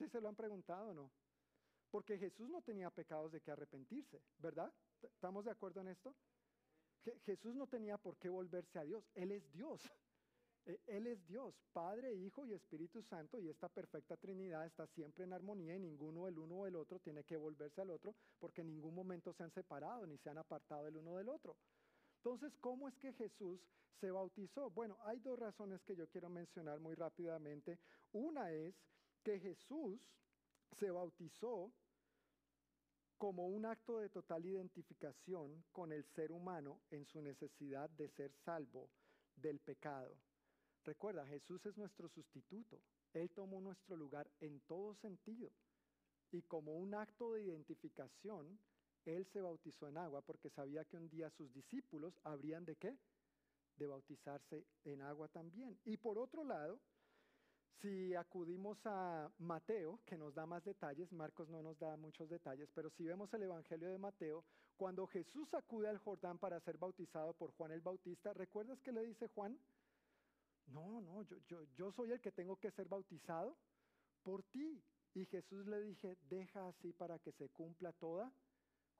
¿Sí se lo han preguntado o no? Porque Jesús no tenía pecados de que arrepentirse, ¿verdad? ¿Estamos de acuerdo en esto? Jesús no tenía por qué volverse a Dios, Él es Dios. E, Él es Dios, Padre, Hijo y Espíritu Santo, y esta perfecta Trinidad está siempre en armonía y ninguno el uno o el otro tiene que volverse al otro, porque en ningún momento se han separado ni se han apartado el uno del otro. Entonces, ¿cómo es que Jesús se bautizó? Bueno, hay dos razones que yo quiero mencionar muy rápidamente. Una es que Jesús se bautizó como un acto de total identificación con el ser humano en su necesidad de ser salvo del pecado. Recuerda, Jesús es nuestro sustituto. Él tomó nuestro lugar en todo sentido. Y como un acto de identificación, Él se bautizó en agua porque sabía que un día sus discípulos habrían de qué? De bautizarse en agua también. Y por otro lado, si acudimos a Mateo, que nos da más detalles, Marcos no nos da muchos detalles, pero si vemos el Evangelio de Mateo, cuando Jesús acude al Jordán para ser bautizado por Juan el Bautista, ¿recuerdas que le dice Juan? No, no, yo, yo, yo soy el que tengo que ser bautizado por ti. Y Jesús le dije, deja así para que se cumpla toda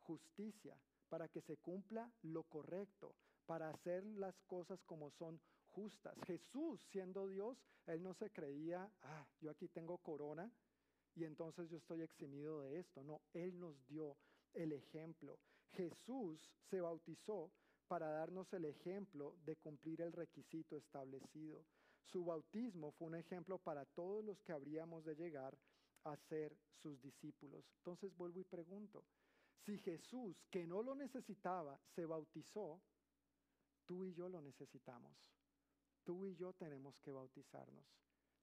justicia, para que se cumpla lo correcto, para hacer las cosas como son justas. Jesús, siendo Dios, él no se creía, ah, yo aquí tengo corona y entonces yo estoy eximido de esto. No, él nos dio el ejemplo. Jesús se bautizó para darnos el ejemplo de cumplir el requisito establecido. Su bautismo fue un ejemplo para todos los que habríamos de llegar a ser sus discípulos. Entonces vuelvo y pregunto, si Jesús, que no lo necesitaba, se bautizó, tú y yo lo necesitamos. Tú y yo tenemos que bautizarnos.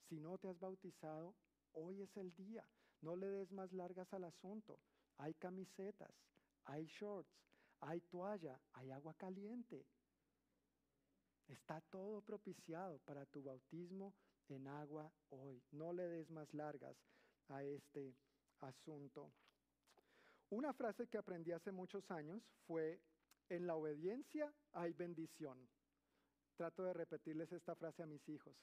Si no te has bautizado, hoy es el día. No le des más largas al asunto. Hay camisetas, hay shorts, hay toalla, hay agua caliente. Está todo propiciado para tu bautismo en agua hoy. No le des más largas a este asunto. Una frase que aprendí hace muchos años fue, en la obediencia hay bendición. Trato de repetirles esta frase a mis hijos.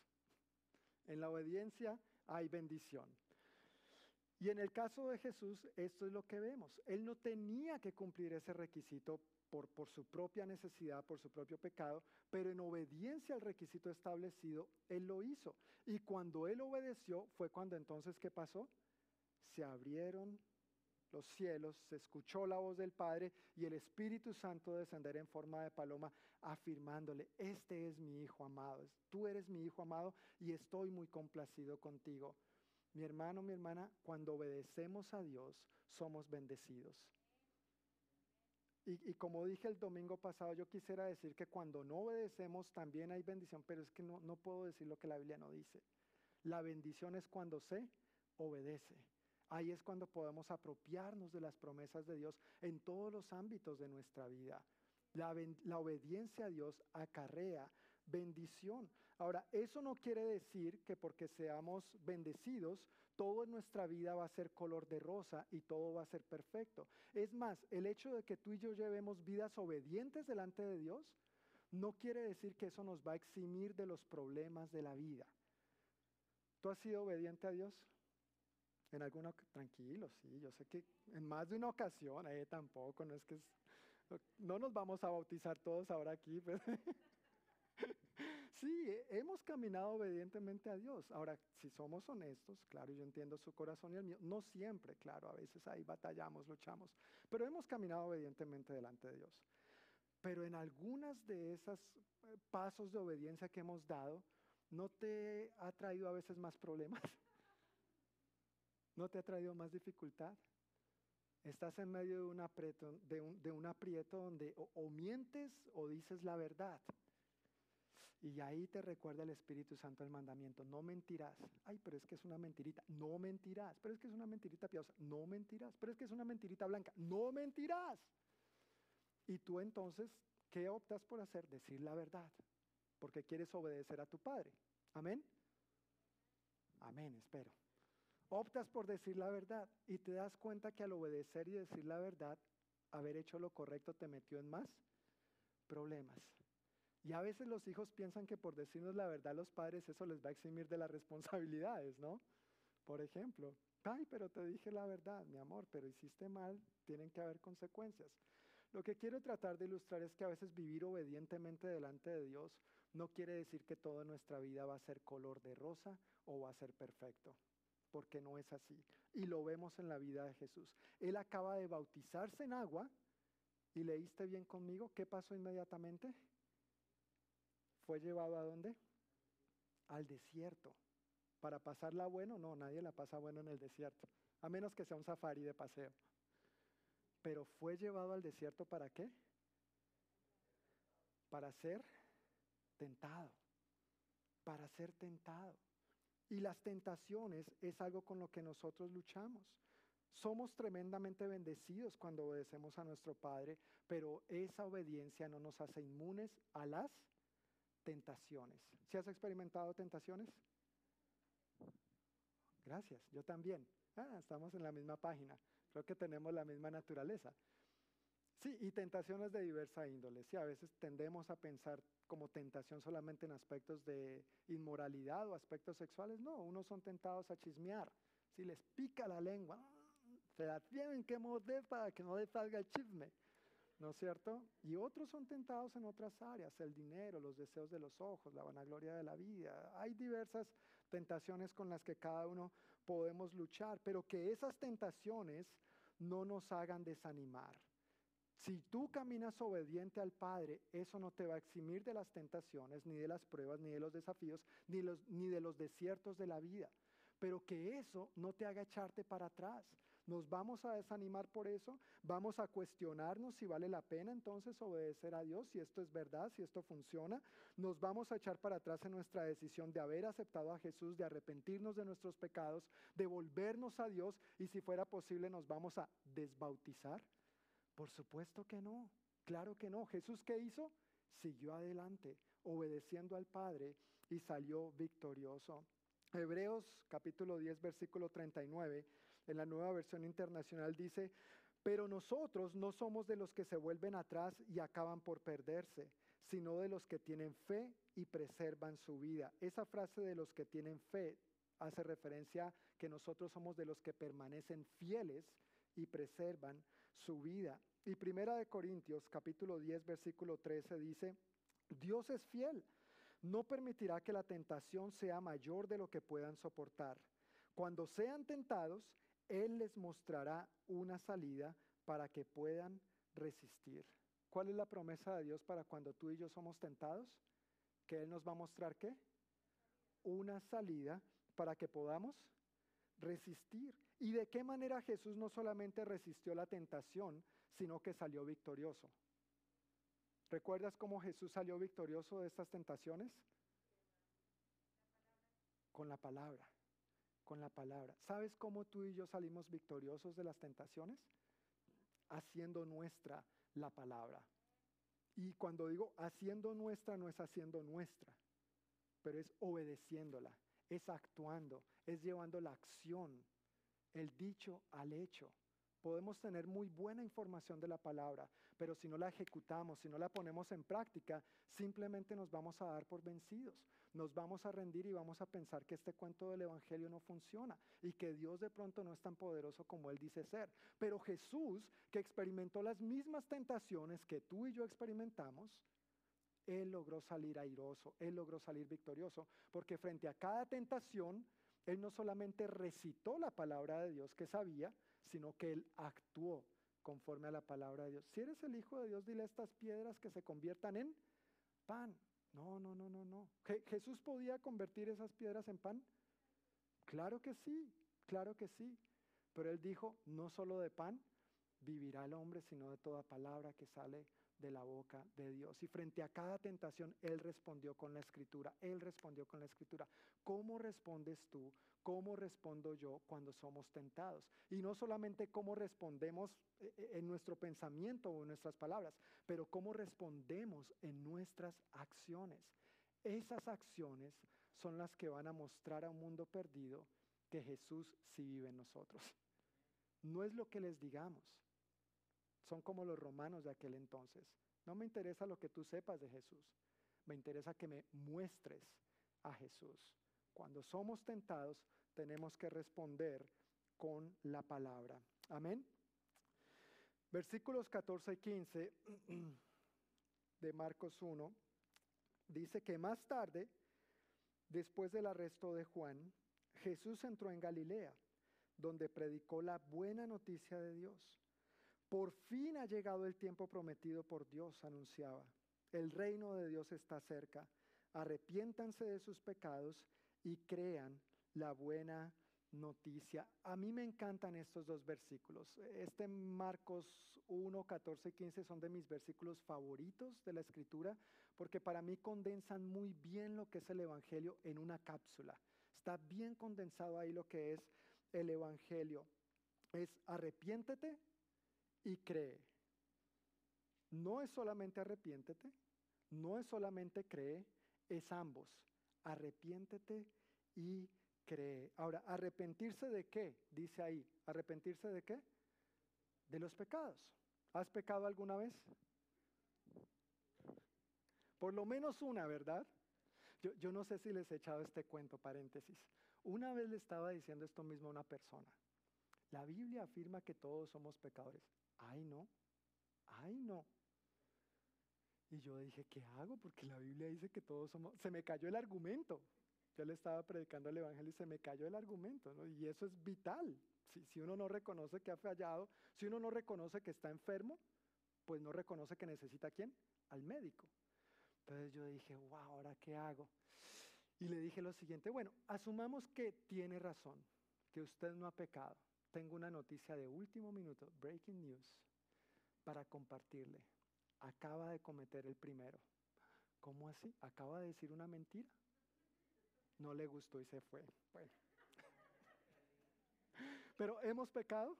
En la obediencia hay bendición. Y en el caso de Jesús, esto es lo que vemos. Él no tenía que cumplir ese requisito por, por, su propia necesidad, por su propio pecado, pero en obediencia al requisito establecido, Él lo hizo. Y cuando Él obedeció, fue cuando entonces, ¿qué pasó? Se abrieron los cielos, se escuchó la voz del Padre y el Espíritu Santo descender en forma de paloma, afirmándole, este es mi Hijo amado, tú eres mi Hijo amado y estoy muy complacido contigo. Mi hermano, mi hermana, cuando obedecemos a Dios, somos bendecidos. Y, y, como dije el domingo pasado, yo quisiera decir que cuando no obedecemos también hay bendición, pero es que no, no puedo decir lo que la Biblia no dice. La bendición es cuando se obedece. Ahí es cuando podemos apropiarnos de las promesas de Dios en todos los ámbitos de nuestra vida. La, la, obediencia a Dios acarrea bendición. Ahora, eso no quiere decir que porque seamos bendecidos, todo en nuestra vida va a ser color de rosa y todo va a ser perfecto. Es más, el hecho de que tú y yo llevemos vidas obedientes delante de Dios, no quiere decir que eso nos va a eximir de los problemas de la vida. ¿Tú has sido obediente a Dios? En alguna, tranquilo, sí, yo sé que en más de una ocasión, eh, tampoco, no es que, es, no nos vamos a bautizar todos ahora aquí, pues. Sí, hemos caminado obedientemente a Dios. Ahora, si somos honestos, claro, yo entiendo su corazón y el mío, no siempre, claro, a veces ahí batallamos, luchamos, pero hemos caminado obedientemente delante de Dios. Pero en algunas de esos eh, pasos de obediencia que hemos dado, ¿no te ha traído a veces más problemas? ¿No te ha traído más dificultad? Estás en medio de un aprieto, de un, de aprieto donde o, o mientes o dices la verdad. Y ahí te recuerda el Espíritu Santo el mandamiento, no mentirás. Ay, pero es que es una mentirita, no mentirás. Pero es que es una mentirita piadosa, no mentirás. Pero es que es una mentirita blanca, no mentirás. Y tú entonces, ¿qué optas por hacer? Decir la verdad, porque quieres obedecer a tu Padre. Amén. Amén, espero. Optas por decir la verdad y te das cuenta que al obedecer y decir la verdad, haber hecho lo correcto te metió en más problemas. Y a veces los hijos piensan que por decirnos la verdad a los padres eso les va a eximir de las responsabilidades, ¿no? Por ejemplo, ay, pero te dije la verdad, mi amor, pero hiciste mal, tienen que haber consecuencias. Lo que quiero tratar de ilustrar es que a veces vivir obedientemente delante de Dios no quiere decir que toda nuestra vida va a ser color de rosa o va a ser perfecto, porque no es así. Y lo vemos en la vida de Jesús. Él acaba de bautizarse en agua y leíste bien conmigo, ¿qué pasó inmediatamente? ¿Fue llevado a dónde? Al desierto. ¿Para pasarla bueno? No, nadie la pasa bueno en el desierto, a menos que sea un safari de paseo. Pero fue llevado al desierto para qué? Para ser tentado, para ser tentado. Y las tentaciones es algo con lo que nosotros luchamos. Somos tremendamente bendecidos cuando obedecemos a nuestro Padre, pero esa obediencia no nos hace inmunes a las tentaciones. ¿Si has experimentado tentaciones? Gracias, yo también. Ah, estamos en la misma página. Creo que tenemos la misma naturaleza. Sí, y tentaciones de diversa índole. Sí, a veces tendemos a pensar como tentación solamente en aspectos de inmoralidad o aspectos sexuales. No, unos son tentados a chismear. Si les pica la lengua, se la tienen que morder para que no les salga el chisme. ¿no es cierto? Y otros son tentados en otras áreas, el dinero, los deseos de los ojos, la vanagloria de la vida. Hay diversas tentaciones con las que cada uno podemos luchar, pero que esas tentaciones no nos hagan desanimar. Si tú caminas obediente al Padre, eso no te va a eximir de las tentaciones, ni de las pruebas, ni de los desafíos, ni, los, de los desiertos de la vida. Pero que eso no te haga echarte para atrás, nos vamos a desanimar por eso, vamos a cuestionarnos si vale la pena entonces obedecer a Dios, si esto es verdad, si esto funciona, nos vamos a echar para atrás en nuestra decisión de haber aceptado a Jesús, de arrepentirnos de nuestros pecados, de volvernos a Dios y si fuera posible nos vamos a desbautizar. Por supuesto que no, claro que no. Jesús qué hizo? Siguió adelante, obedeciendo al Padre y salió victorioso. Hebreos capítulo 10, versículo 39 en la nueva versión internacional dice, pero nosotros no somos de los que se vuelven atrás y acaban por perderse, sino de los que tienen fe y preservan su vida. Esa frase de los que tienen fe hace referencia que nosotros somos de los que permanecen fieles y preservan su vida. Y Primera de Corintios capítulo 10 versículo 13 dice, Dios es fiel, no permitirá que la tentación sea mayor de lo que puedan soportar. Cuando sean tentados, él les mostrará una salida para que puedan resistir. ¿Cuál es la promesa de Dios para cuando tú y yo somos tentados? Que Él nos va a mostrar qué? Una salida para que podamos resistir. ¿Y de qué manera Jesús no solamente resistió la tentación, sino que salió victorioso? ¿Recuerdas cómo Jesús salió victorioso de estas tentaciones? Con la palabra con la palabra. ¿Sabes cómo tú y yo salimos victoriosos de las tentaciones? Haciendo nuestra la palabra. Y cuando digo haciendo nuestra, no es haciendo nuestra, pero es obedeciéndola, es actuando, es llevando la acción, el dicho al hecho. Podemos tener muy buena información de la palabra, pero si no la ejecutamos, si no la ponemos en práctica, simplemente nos vamos a dar por vencidos nos vamos a rendir y vamos a pensar que este cuento del Evangelio no funciona y que Dios de pronto no es tan poderoso como Él dice ser. Pero Jesús, que experimentó las mismas tentaciones que tú y yo experimentamos, Él logró salir airoso, Él logró salir victorioso, porque frente a cada tentación, Él no solamente recitó la palabra de Dios que sabía, sino que Él actuó conforme a la palabra de Dios. Si eres el Hijo de Dios, dile a estas piedras que se conviertan en pan. No, no, no, no, no. ¿Je- ¿Jesús podía convertir esas piedras en pan? Claro que sí, claro que sí. Pero él dijo, no solo de pan vivirá el hombre, sino de toda palabra que sale de la boca de Dios. Y frente a cada tentación, Él respondió con la escritura, Él respondió con la escritura. ¿Cómo respondes tú? ¿Cómo respondo yo cuando somos tentados? Y no solamente cómo respondemos eh, eh, en nuestro pensamiento o en nuestras palabras, pero cómo respondemos en nuestras acciones. Esas acciones son las que van a mostrar a un mundo perdido que Jesús sí vive en nosotros. No es lo que les digamos, son como los romanos de aquel entonces. No me interesa lo que tú sepas de Jesús, me interesa que me muestres a Jesús. Cuando somos tentados, tenemos que responder con la palabra. Amén. Versículos 14 y 15 de Marcos 1 dice que más tarde, después del arresto de Juan, Jesús entró en Galilea, donde predicó la buena noticia de Dios. Por fin ha llegado el tiempo prometido por Dios, anunciaba. El reino de Dios está cerca. Arrepiéntanse de sus pecados y crean la buena noticia. A mí me encantan estos dos versículos. Este Marcos 1, 14 y 15 son de mis versículos favoritos de la escritura porque para mí condensan muy bien lo que es el Evangelio en una cápsula. Está bien condensado ahí lo que es el Evangelio. Es arrepiéntete y cree. No es solamente arrepiéntete, no es solamente cree, es ambos. Arrepiéntete y cree. Ahora, ¿arrepentirse de qué? Dice ahí. ¿Arrepentirse de qué? De los pecados. ¿Has pecado alguna vez? Por lo menos una, ¿verdad? Yo, yo no sé si les he echado este cuento, paréntesis. Una vez le estaba diciendo esto mismo a una persona. La Biblia afirma que todos somos pecadores. Ay, no. Ay, no. Y yo dije, ¿qué hago? Porque la Biblia dice que todos somos... Se me cayó el argumento. Yo le estaba predicando el Evangelio y se me cayó el argumento. ¿no? Y eso es vital. Si, si uno no reconoce que ha fallado, si uno no reconoce que está enfermo, pues no reconoce que necesita a quién? Al médico. Entonces yo dije, wow, ¿ahora qué hago? Y le dije lo siguiente, bueno, asumamos que tiene razón, que usted no ha pecado. Tengo una noticia de último minuto, breaking news, para compartirle. Acaba de cometer el primero. ¿Cómo así? ¿Acaba de decir una mentira? No le gustó y se fue. Bueno. Pero ¿hemos pecado?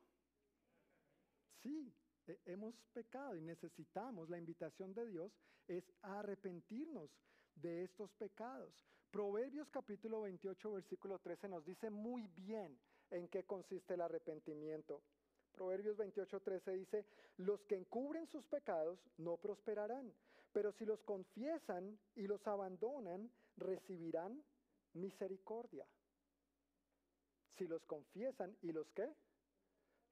Sí, he- hemos pecado y necesitamos, la invitación de Dios es arrepentirnos de estos pecados. Proverbios capítulo 28, versículo 13 nos dice muy bien en qué consiste el arrepentimiento. Proverbios 28, 13 dice, los que encubren sus pecados no prosperarán, pero si los confiesan y los abandonan, recibirán misericordia. Si los confiesan y los qué?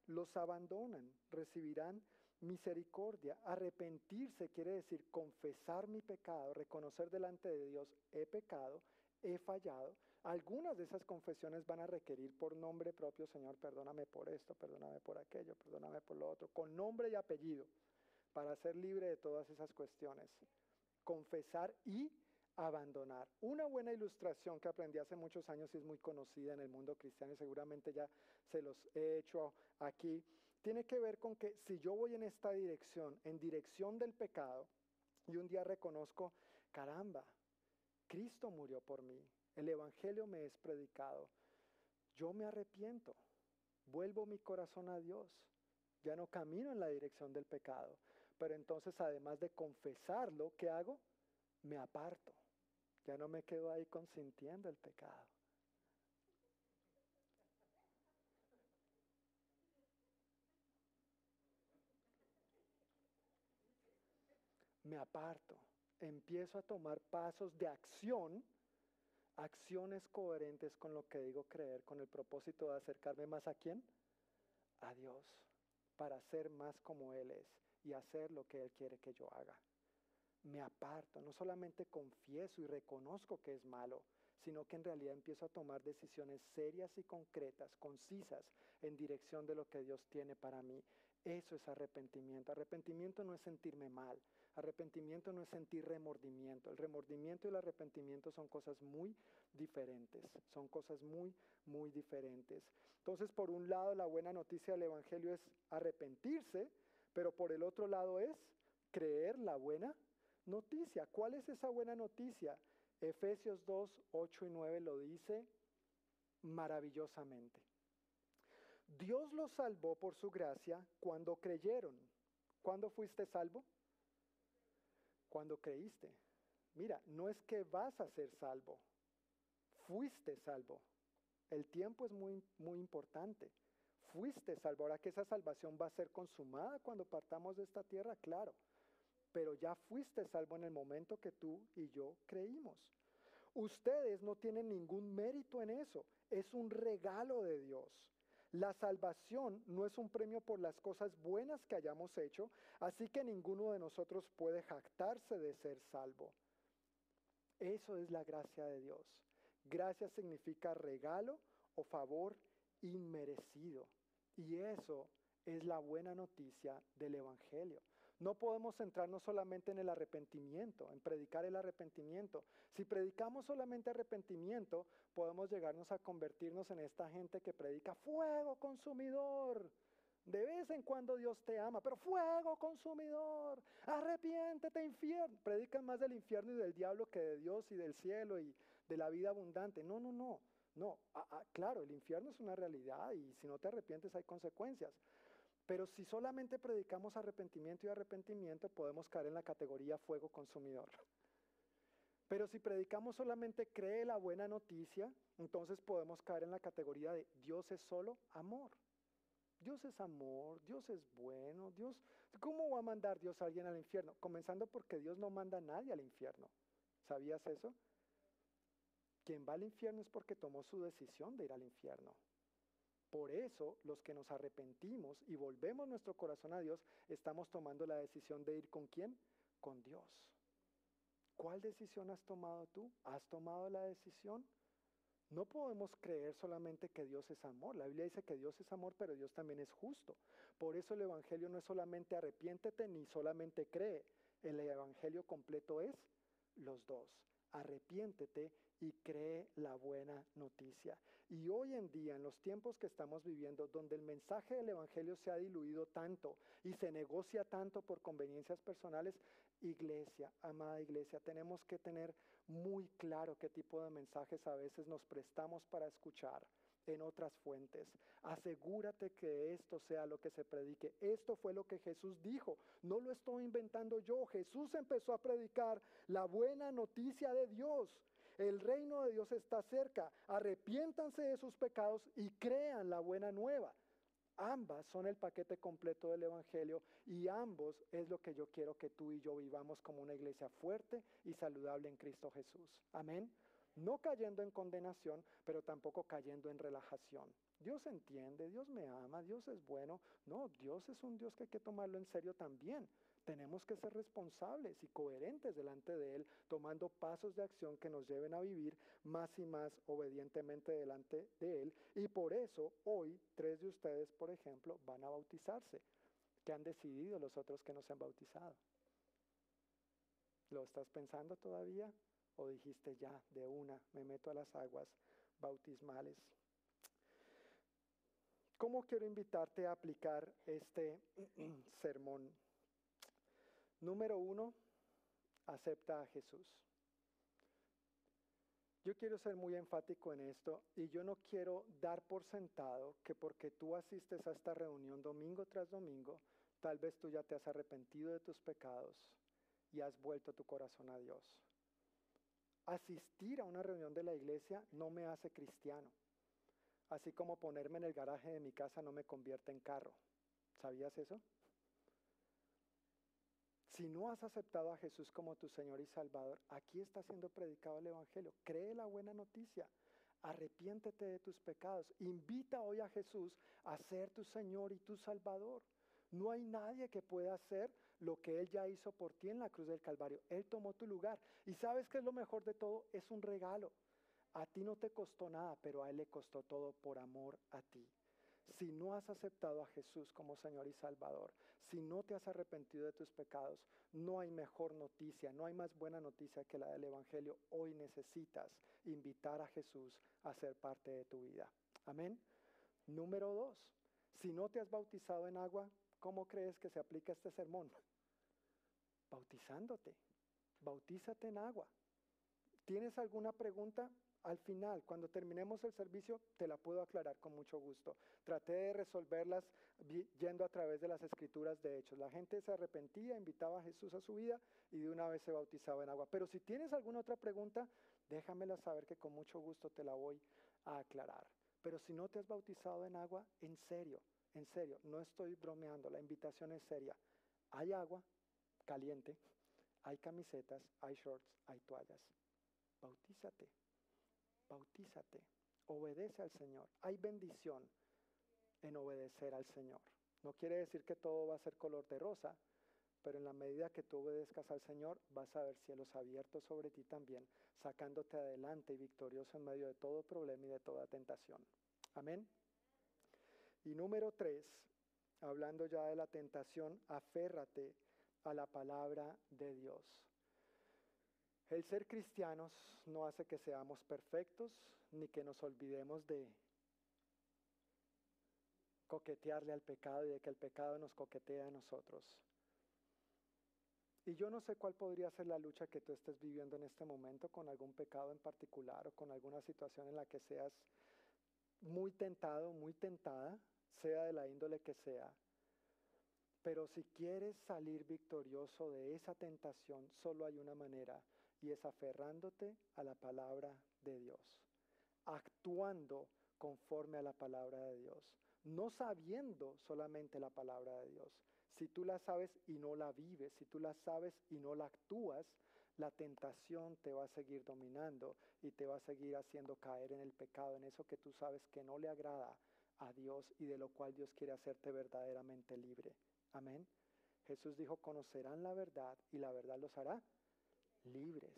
Los abandonan, recibirán misericordia. Arrepentirse quiere decir confesar mi pecado, reconocer delante de Dios, he pecado, he fallado. Algunas de esas confesiones van a requerir por nombre propio, Señor, perdóname por esto, perdóname por aquello, perdóname por lo otro, con nombre y apellido, para ser libre de todas esas cuestiones. Confesar y abandonar. Una buena ilustración que aprendí hace muchos años y es muy conocida en el mundo cristiano y seguramente ya se los he hecho aquí, tiene que ver con que si yo voy en esta dirección, en dirección del pecado, y un día reconozco, caramba, Cristo murió por mí, el Evangelio me es predicado, yo me arrepiento, vuelvo mi corazón a Dios, ya no camino en la dirección del pecado, pero entonces además de confesarlo, ¿qué hago? Me aparto, ya no me quedo ahí consintiendo el pecado. me aparto, empiezo a tomar pasos de acción, acciones coherentes con lo que digo creer, con el propósito de acercarme más a quién? A Dios, para ser más como Él es y hacer lo que Él quiere que yo haga. Me aparto, no solamente confieso y reconozco que es malo, sino que en realidad empiezo a tomar decisiones serias y concretas, concisas, en dirección de lo que Dios tiene para mí. Eso es arrepentimiento. Arrepentimiento no es sentirme mal. Arrepentimiento no es sentir remordimiento. El remordimiento y el arrepentimiento son cosas muy diferentes. Son cosas muy, muy diferentes. Entonces, por un lado, la buena noticia del Evangelio es arrepentirse, pero por el otro lado es creer la buena noticia. ¿Cuál es esa buena noticia? Efesios 2, 8 y 9 lo dice maravillosamente. Dios los salvó por su gracia cuando creyeron. ¿Cuándo fuiste salvo? Cuando creíste. Mira, no es que vas a ser salvo, fuiste salvo. El tiempo es muy, muy importante. Fuiste salvo. Ahora que esa salvación va a ser consumada cuando partamos de esta tierra, claro. Pero ya fuiste salvo en el momento que tú y yo creímos. Ustedes no tienen ningún mérito en eso. Es un regalo de Dios. La salvación no es un premio por las cosas buenas que hayamos hecho, así que ninguno de nosotros puede jactarse de ser salvo. Eso es la gracia de Dios. Gracia significa regalo o favor inmerecido. Y eso es la buena noticia del Evangelio. No podemos centrarnos solamente en el arrepentimiento, en predicar el arrepentimiento. Si predicamos solamente arrepentimiento, podemos llegarnos a convertirnos en esta gente que predica fuego consumidor. De vez en cuando Dios te ama, pero fuego consumidor, arrepiéntete infierno. Predican más del infierno y del diablo que de Dios y del cielo y de la vida abundante. No, no, no. No, ah, ah, claro, el infierno es una realidad y si no te arrepientes hay consecuencias. Pero si solamente predicamos arrepentimiento y arrepentimiento, podemos caer en la categoría fuego consumidor. Pero si predicamos solamente cree la buena noticia, entonces podemos caer en la categoría de Dios es solo amor. Dios es amor, Dios es bueno, Dios, ¿cómo va a mandar Dios a alguien al infierno? Comenzando porque Dios no manda a nadie al infierno. ¿Sabías eso? Quien va al infierno es porque tomó su decisión de ir al infierno. Por eso los que nos arrepentimos y volvemos nuestro corazón a Dios, estamos tomando la decisión de ir con quién? Con Dios. ¿Cuál decisión has tomado tú? ¿Has tomado la decisión? No podemos creer solamente que Dios es amor. La Biblia dice que Dios es amor, pero Dios también es justo. Por eso el Evangelio no es solamente arrepiéntete ni solamente cree. El Evangelio completo es los dos. Arrepiéntete y cree la buena noticia. Y hoy en día, en los tiempos que estamos viviendo, donde el mensaje del Evangelio se ha diluido tanto y se negocia tanto por conveniencias personales, iglesia, amada iglesia, tenemos que tener muy claro qué tipo de mensajes a veces nos prestamos para escuchar en otras fuentes. Asegúrate que esto sea lo que se predique. Esto fue lo que Jesús dijo. No lo estoy inventando yo. Jesús empezó a predicar la buena noticia de Dios. El reino de Dios está cerca. Arrepiéntanse de sus pecados y crean la buena nueva. Ambas son el paquete completo del Evangelio y ambos es lo que yo quiero que tú y yo vivamos como una iglesia fuerte y saludable en Cristo Jesús. Amén. No cayendo en condenación, pero tampoco cayendo en relajación. Dios entiende, Dios me ama, Dios es bueno. No, Dios es un Dios que hay que tomarlo en serio también. Tenemos que ser responsables y coherentes delante de Él, tomando pasos de acción que nos lleven a vivir más y más obedientemente delante de Él. Y por eso hoy tres de ustedes, por ejemplo, van a bautizarse. ¿Qué han decidido los otros que no se han bautizado? ¿Lo estás pensando todavía? ¿O dijiste ya, de una, me meto a las aguas bautismales? ¿Cómo quiero invitarte a aplicar este sermón? Número uno, acepta a Jesús. Yo quiero ser muy enfático en esto y yo no quiero dar por sentado que porque tú asistes a esta reunión domingo tras domingo, tal vez tú ya te has arrepentido de tus pecados y has vuelto tu corazón a Dios. Asistir a una reunión de la iglesia no me hace cristiano, así como ponerme en el garaje de mi casa no me convierte en carro. ¿Sabías eso? Si no has aceptado a Jesús como tu Señor y Salvador, aquí está siendo predicado el Evangelio. Cree la buena noticia. Arrepiéntete de tus pecados. Invita hoy a Jesús a ser tu Señor y tu Salvador. No hay nadie que pueda hacer lo que Él ya hizo por ti en la cruz del Calvario. Él tomó tu lugar. Y sabes que es lo mejor de todo? Es un regalo. A ti no te costó nada, pero a Él le costó todo por amor a ti. Si no has aceptado a Jesús como Señor y Salvador, si no te has arrepentido de tus pecados, no hay mejor noticia, no hay más buena noticia que la del Evangelio. Hoy necesitas invitar a Jesús a ser parte de tu vida. Amén. Número dos, si no te has bautizado en agua, ¿cómo crees que se aplica este sermón? Bautizándote. Bautízate en agua. ¿Tienes alguna pregunta? Al final, cuando terminemos el servicio, te la puedo aclarar con mucho gusto. Traté de resolverlas yendo a través de las escrituras de hechos. La gente se arrepentía, invitaba a Jesús a su vida y de una vez se bautizaba en agua. Pero si tienes alguna otra pregunta, déjamela saber que con mucho gusto te la voy a aclarar. Pero si no te has bautizado en agua, en serio, en serio, no estoy bromeando, la invitación es seria. Hay agua caliente, hay camisetas, hay shorts, hay toallas. Bautízate bautízate, obedece al Señor. Hay bendición en obedecer al Señor. No quiere decir que todo va a ser color de rosa, pero en la medida que tú obedezcas al Señor, vas a ver cielos abiertos sobre ti también, sacándote adelante y victorioso en medio de todo problema y de toda tentación. Amén. Y número tres, hablando ya de la tentación, aférrate a la palabra de Dios. El ser cristianos no hace que seamos perfectos ni que nos olvidemos de coquetearle al pecado y de que el pecado nos coquetea a nosotros. Y yo no sé cuál podría ser la lucha que tú estés viviendo en este momento con algún pecado en particular o con alguna situación en la que seas muy tentado, muy tentada, sea de la índole que sea. Pero si quieres salir victorioso de esa tentación, solo hay una manera y es aferrándote a la palabra de Dios, actuando conforme a la palabra de Dios, no sabiendo solamente la palabra de Dios. Si tú la sabes y no la vives, si tú la sabes y no la actúas, la tentación te va a seguir dominando y te va a seguir haciendo caer en el pecado, en eso que tú sabes que no le agrada a Dios y de lo cual Dios quiere hacerte verdaderamente libre. Amén. Jesús dijo, conocerán la verdad y la verdad los hará libres.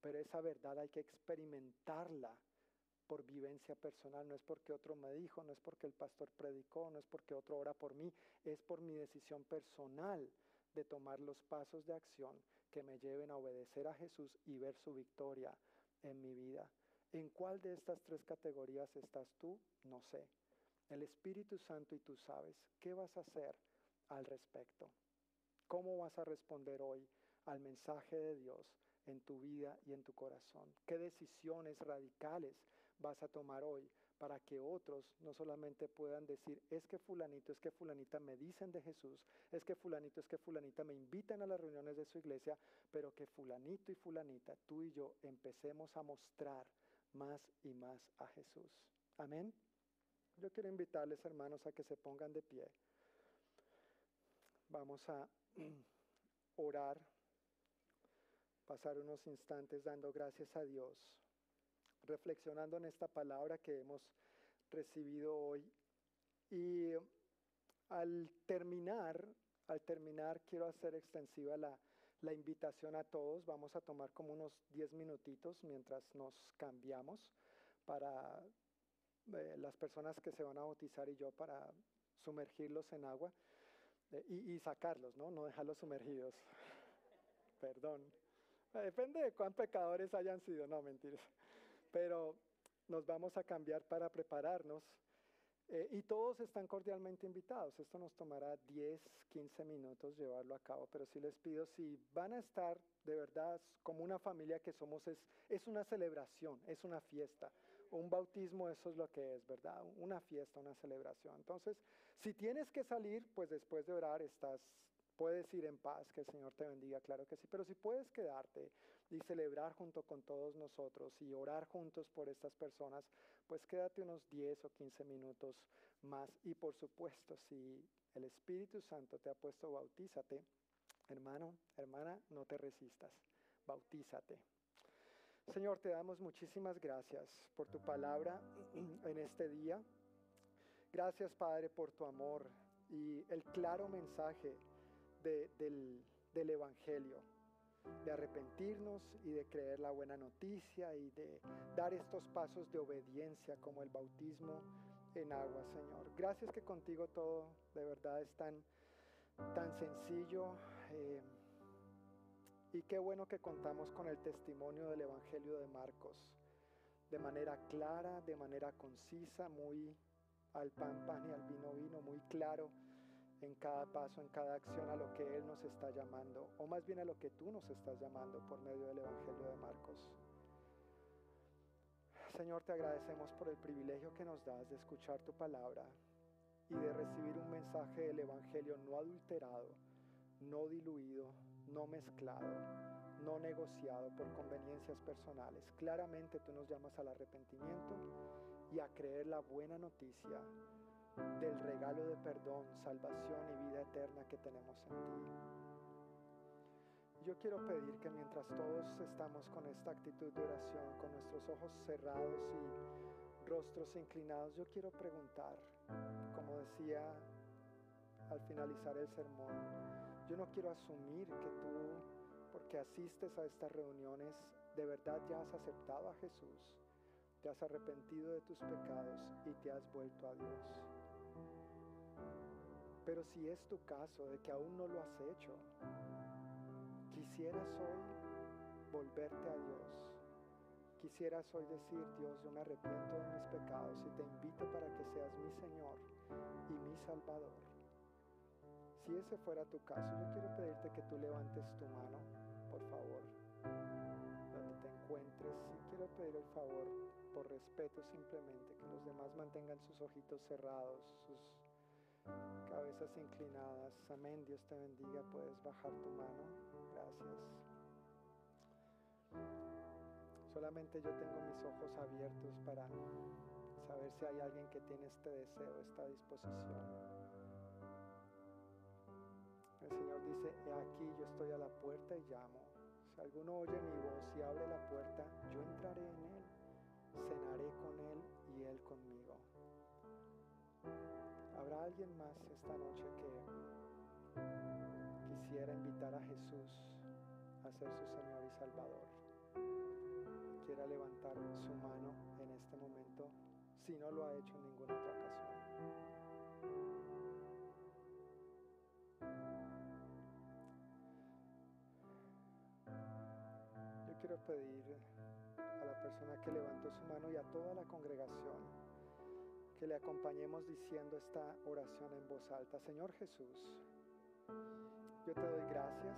Pero esa verdad hay que experimentarla por vivencia personal, no es porque otro me dijo, no es porque el pastor predicó, no es porque otro ora por mí, es por mi decisión personal de tomar los pasos de acción que me lleven a obedecer a Jesús y ver su victoria en mi vida. ¿En cuál de estas tres categorías estás tú? No sé. El Espíritu Santo y tú sabes qué vas a hacer al respecto. ¿Cómo vas a responder hoy al mensaje de Dios en tu vida y en tu corazón? ¿Qué decisiones radicales vas a tomar hoy para que otros no solamente puedan decir, es que fulanito, es que fulanita me dicen de Jesús, es que fulanito, es que fulanita me invitan a las reuniones de su iglesia, pero que fulanito y fulanita, tú y yo, empecemos a mostrar más y más a Jesús. Amén. Yo quiero invitarles, hermanos, a que se pongan de pie. Vamos a orar pasar unos instantes dando gracias a Dios, reflexionando en esta palabra que hemos recibido hoy. Y al terminar, al terminar quiero hacer extensiva la, invitación a todos. Vamos a tomar como unos 10 minutitos mientras nos cambiamos para eh, las personas que se van a bautizar y yo para sumergirlos en agua eh, y, y sacarlos, ¿no? No dejarlos sumergidos. Perdón. Depende de cuán pecadores hayan sido, no mentiras. Pero nos vamos a cambiar para prepararnos. Eh, y todos están cordialmente invitados. Esto nos tomará 10, 15 minutos llevarlo a cabo, pero sí les pido, si van a estar de verdad como una familia que somos, es, es una celebración, es una fiesta. Un bautismo, eso es lo que es, ¿verdad? Una fiesta, una celebración. Entonces, si tienes que salir, pues después de orar estás Puedes ir en paz, que el Señor te bendiga, claro que sí, pero si puedes quedarte y celebrar junto con todos nosotros y orar juntos por estas personas, pues quédate unos 10 o 15 minutos más. Y por supuesto, si el Espíritu Santo te ha puesto, bautízate. Hermano, hermana, no te resistas, bautízate. Señor, te damos muchísimas gracias por tu palabra en este día. Gracias, Padre, por tu amor y el claro mensaje del, Evangelio, de arrepentirnos y de creer la buena noticia y de dar estos pasos de obediencia como el bautismo en agua, Señor. Gracias que contigo todo de verdad es tan, tan sencillo. eh, y qué bueno que contamos con el testimonio del Evangelio de Marcos, de manera clara, de manera concisa, muy al pan, pan y al vino, vino, muy claro en cada paso, en cada acción a lo que Él nos está llamando, o más bien a lo que tú nos estás llamando por medio del Evangelio de Marcos. Señor, te agradecemos por el privilegio que nos das de escuchar tu palabra y de recibir un mensaje del Evangelio no adulterado, no diluido, no mezclado, no negociado por conveniencias personales. Claramente tú nos llamas al arrepentimiento y a creer la buena noticia del regalo de perdón, salvación y vida eterna que tenemos en ti. Yo quiero pedir que mientras todos estamos con esta actitud de oración, con nuestros ojos cerrados y rostros inclinados, yo quiero preguntar, como decía al finalizar el sermón, yo no quiero asumir que tú, porque asistes a estas reuniones, de verdad ya has aceptado a Jesús, te has arrepentido de tus pecados y te has vuelto a Dios. Pero si es tu caso de que aún no lo has hecho, quisieras hoy volverte a Dios. Quisieras hoy decir, Dios, yo me arrepiento de mis pecados y te invito para que seas mi Señor y mi Salvador. Si ese fuera tu caso, yo quiero pedirte que tú levantes tu mano, por favor, donde te encuentres. Y quiero pedir el favor, por respeto simplemente, que los demás mantengan sus ojitos cerrados, sus cabezas inclinadas. Amén, Dios te bendiga. Puedes bajar tu mano. Gracias. Solamente yo tengo mis ojos abiertos para saber si hay alguien que tiene este deseo, esta disposición. El Señor dice, he aquí yo estoy a la puerta y llamo. Si alguno oye mi voz y abre la puerta, yo entraré en él, cenaré con él y él conmigo. ¿Habrá alguien más esta noche que quisiera invitar a Jesús a ser su Señor y Salvador? Quiera levantar su mano en este momento si no lo ha hecho en ninguna otra ocasión. Yo quiero pedir a la persona que levantó su mano y a toda la congregación que le acompañemos diciendo esta oración en voz alta. Señor Jesús, yo te doy gracias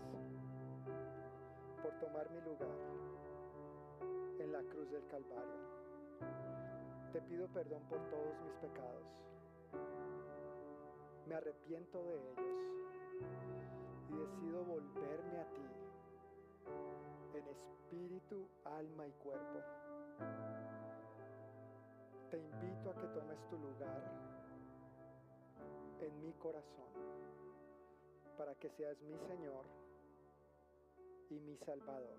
por tomar mi lugar en la cruz del Calvario. Te pido perdón por todos mis pecados. Me arrepiento de ellos y decido volverme a ti en espíritu, alma y cuerpo. Te invito a que tomes tu lugar en mi corazón para que seas mi Señor y mi Salvador.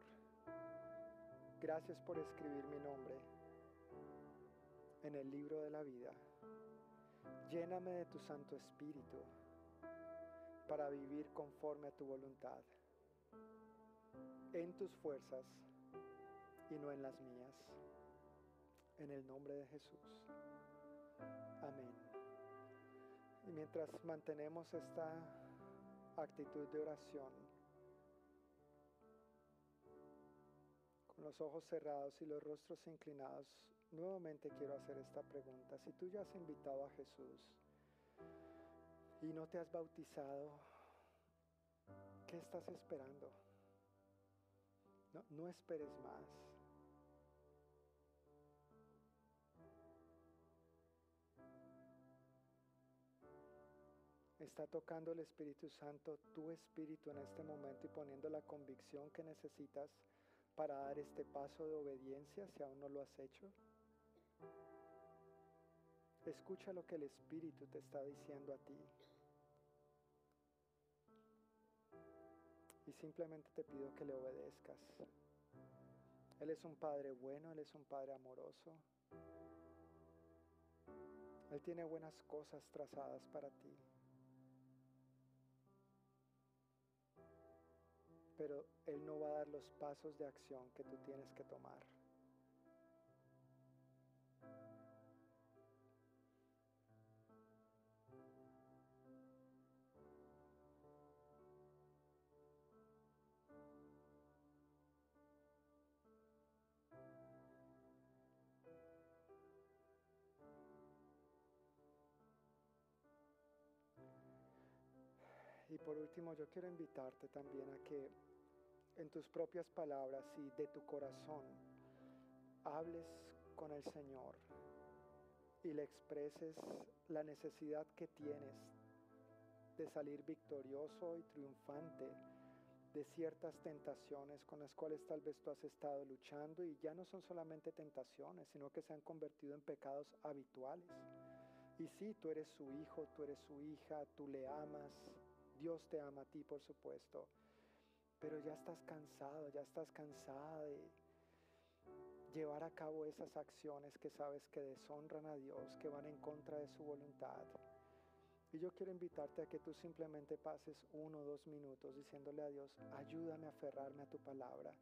Gracias por escribir mi nombre en el libro de la vida. Lléname de tu Santo Espíritu para vivir conforme a tu voluntad, en tus fuerzas y no en las mías. En el nombre de Jesús. Amén. Y mientras mantenemos esta actitud de oración, con los ojos cerrados y los rostros inclinados, nuevamente quiero hacer esta pregunta. Si tú ya has invitado a Jesús y no te has bautizado, ¿qué estás esperando? No, no esperes más. Está tocando el Espíritu Santo tu espíritu en este momento y poniendo la convicción que necesitas para dar este paso de obediencia si aún no lo has hecho. Escucha lo que el Espíritu te está diciendo a ti. Y simplemente te pido que le obedezcas. Él es un Padre bueno, Él es un Padre amoroso. Él tiene buenas cosas trazadas para ti. Pero Él no va a dar los pasos de acción que tú tienes que tomar. Por último, yo quiero invitarte también a que en tus propias palabras y de tu corazón hables con el Señor y le expreses la necesidad que tienes de salir victorioso y triunfante de ciertas tentaciones con las cuales tal vez tú has estado luchando y ya no son solamente tentaciones, sino que se han convertido en pecados habituales. Y sí, tú eres su hijo, tú eres su hija, tú le amas, Dios te ama a ti, por supuesto, pero ya estás cansado, ya estás cansada de llevar a cabo esas acciones que sabes que deshonran a Dios, que van en contra de su voluntad. Y yo quiero invitarte a que tú simplemente pases uno o dos minutos diciéndole a Dios, ayúdame a aferrarme a tu palabra.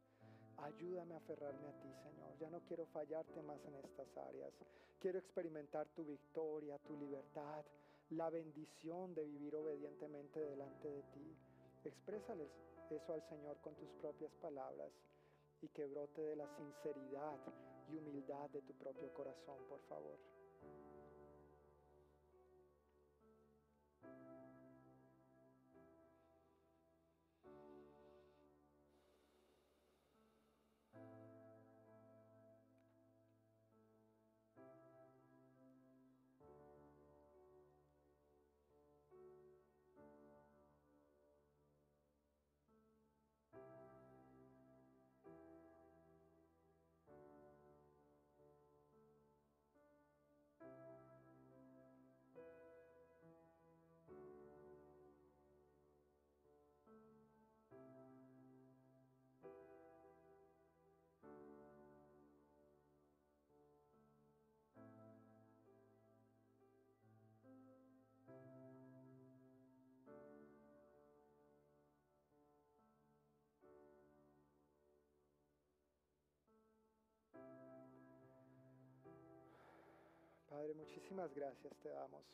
Ayúdame a aferrarme a ti, Señor. Ya no quiero fallarte más en estas áreas. Quiero experimentar tu victoria, tu libertad, la bendición de vivir obedientemente delante de ti. Exprésales eso al Señor con tus propias palabras y que brote de la sinceridad y humildad de tu propio corazón, por favor. Padre, muchísimas gracias te damos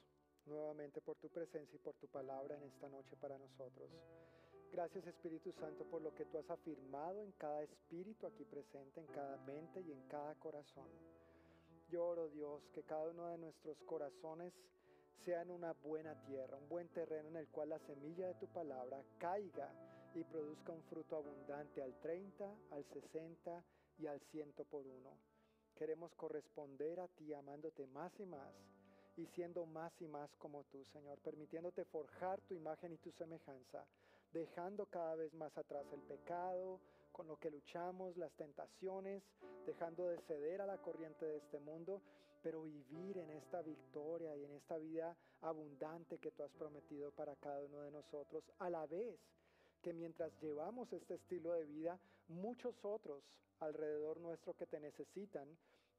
nuevamente por tu presencia y por tu palabra en esta noche para nosotros. Gracias Espíritu Santo por lo que tú has afirmado en cada espíritu aquí presente, en cada mente y en cada corazón. Yo oro Dios que cada uno de nuestros corazones sea en una buena tierra, un buen terreno en el cual la semilla de tu palabra caiga y produzca un fruto abundante al 30, al 60 y al 100 por uno. Queremos corresponder a ti amándote más y más y siendo más y más como tú, Señor, permitiéndote forjar tu imagen y tu semejanza, dejando cada vez más atrás el pecado, con lo que luchamos, las tentaciones, dejando de ceder a la corriente de este mundo, pero vivir en esta victoria y en esta vida abundante que tú has prometido para cada uno de nosotros, a la vez que mientras llevamos este estilo de vida, muchos otros alrededor nuestro que te necesitan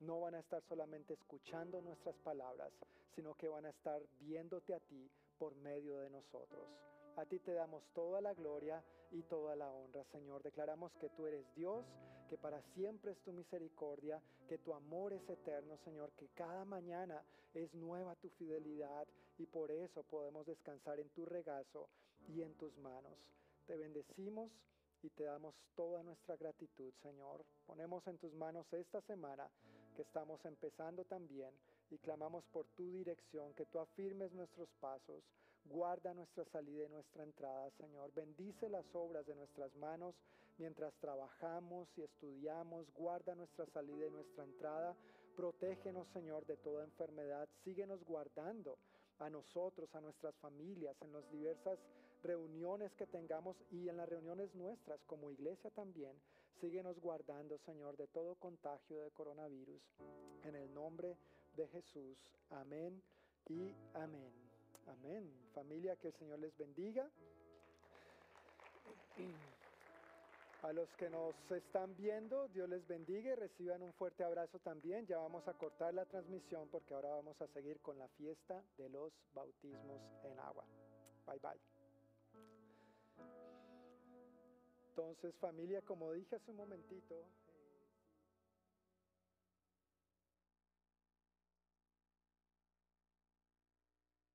no van a estar solamente escuchando nuestras palabras, sino que van a estar viéndote a ti por medio de nosotros. A ti te damos toda la gloria y toda la honra, Señor. Declaramos que tú eres Dios, que para siempre es tu misericordia, que tu amor es eterno, Señor, que cada mañana es nueva tu fidelidad y por eso podemos descansar en tu regazo y en tus manos. Te bendecimos y te damos toda nuestra gratitud, Señor. Ponemos en tus manos esta semana que estamos empezando también y clamamos por tu dirección, que tú afirmes nuestros pasos, guarda nuestra salida y nuestra entrada, Señor. Bendice las obras de nuestras manos mientras trabajamos y estudiamos, guarda nuestra salida y nuestra entrada. Protégenos, Señor, de toda enfermedad. Síguenos guardando a nosotros, a nuestras familias, en las diversas reuniones que tengamos y en las reuniones nuestras como iglesia también. Síguenos guardando, Señor, de todo contagio de coronavirus. En el nombre de Jesús. Amén y amén. Amén. Familia, que el Señor les bendiga. A los que nos están viendo, Dios les bendiga y reciban un fuerte abrazo también. Ya vamos a cortar la transmisión porque ahora vamos a seguir con la fiesta de los bautismos en agua. Bye bye. Entonces familia, como dije hace un momentito,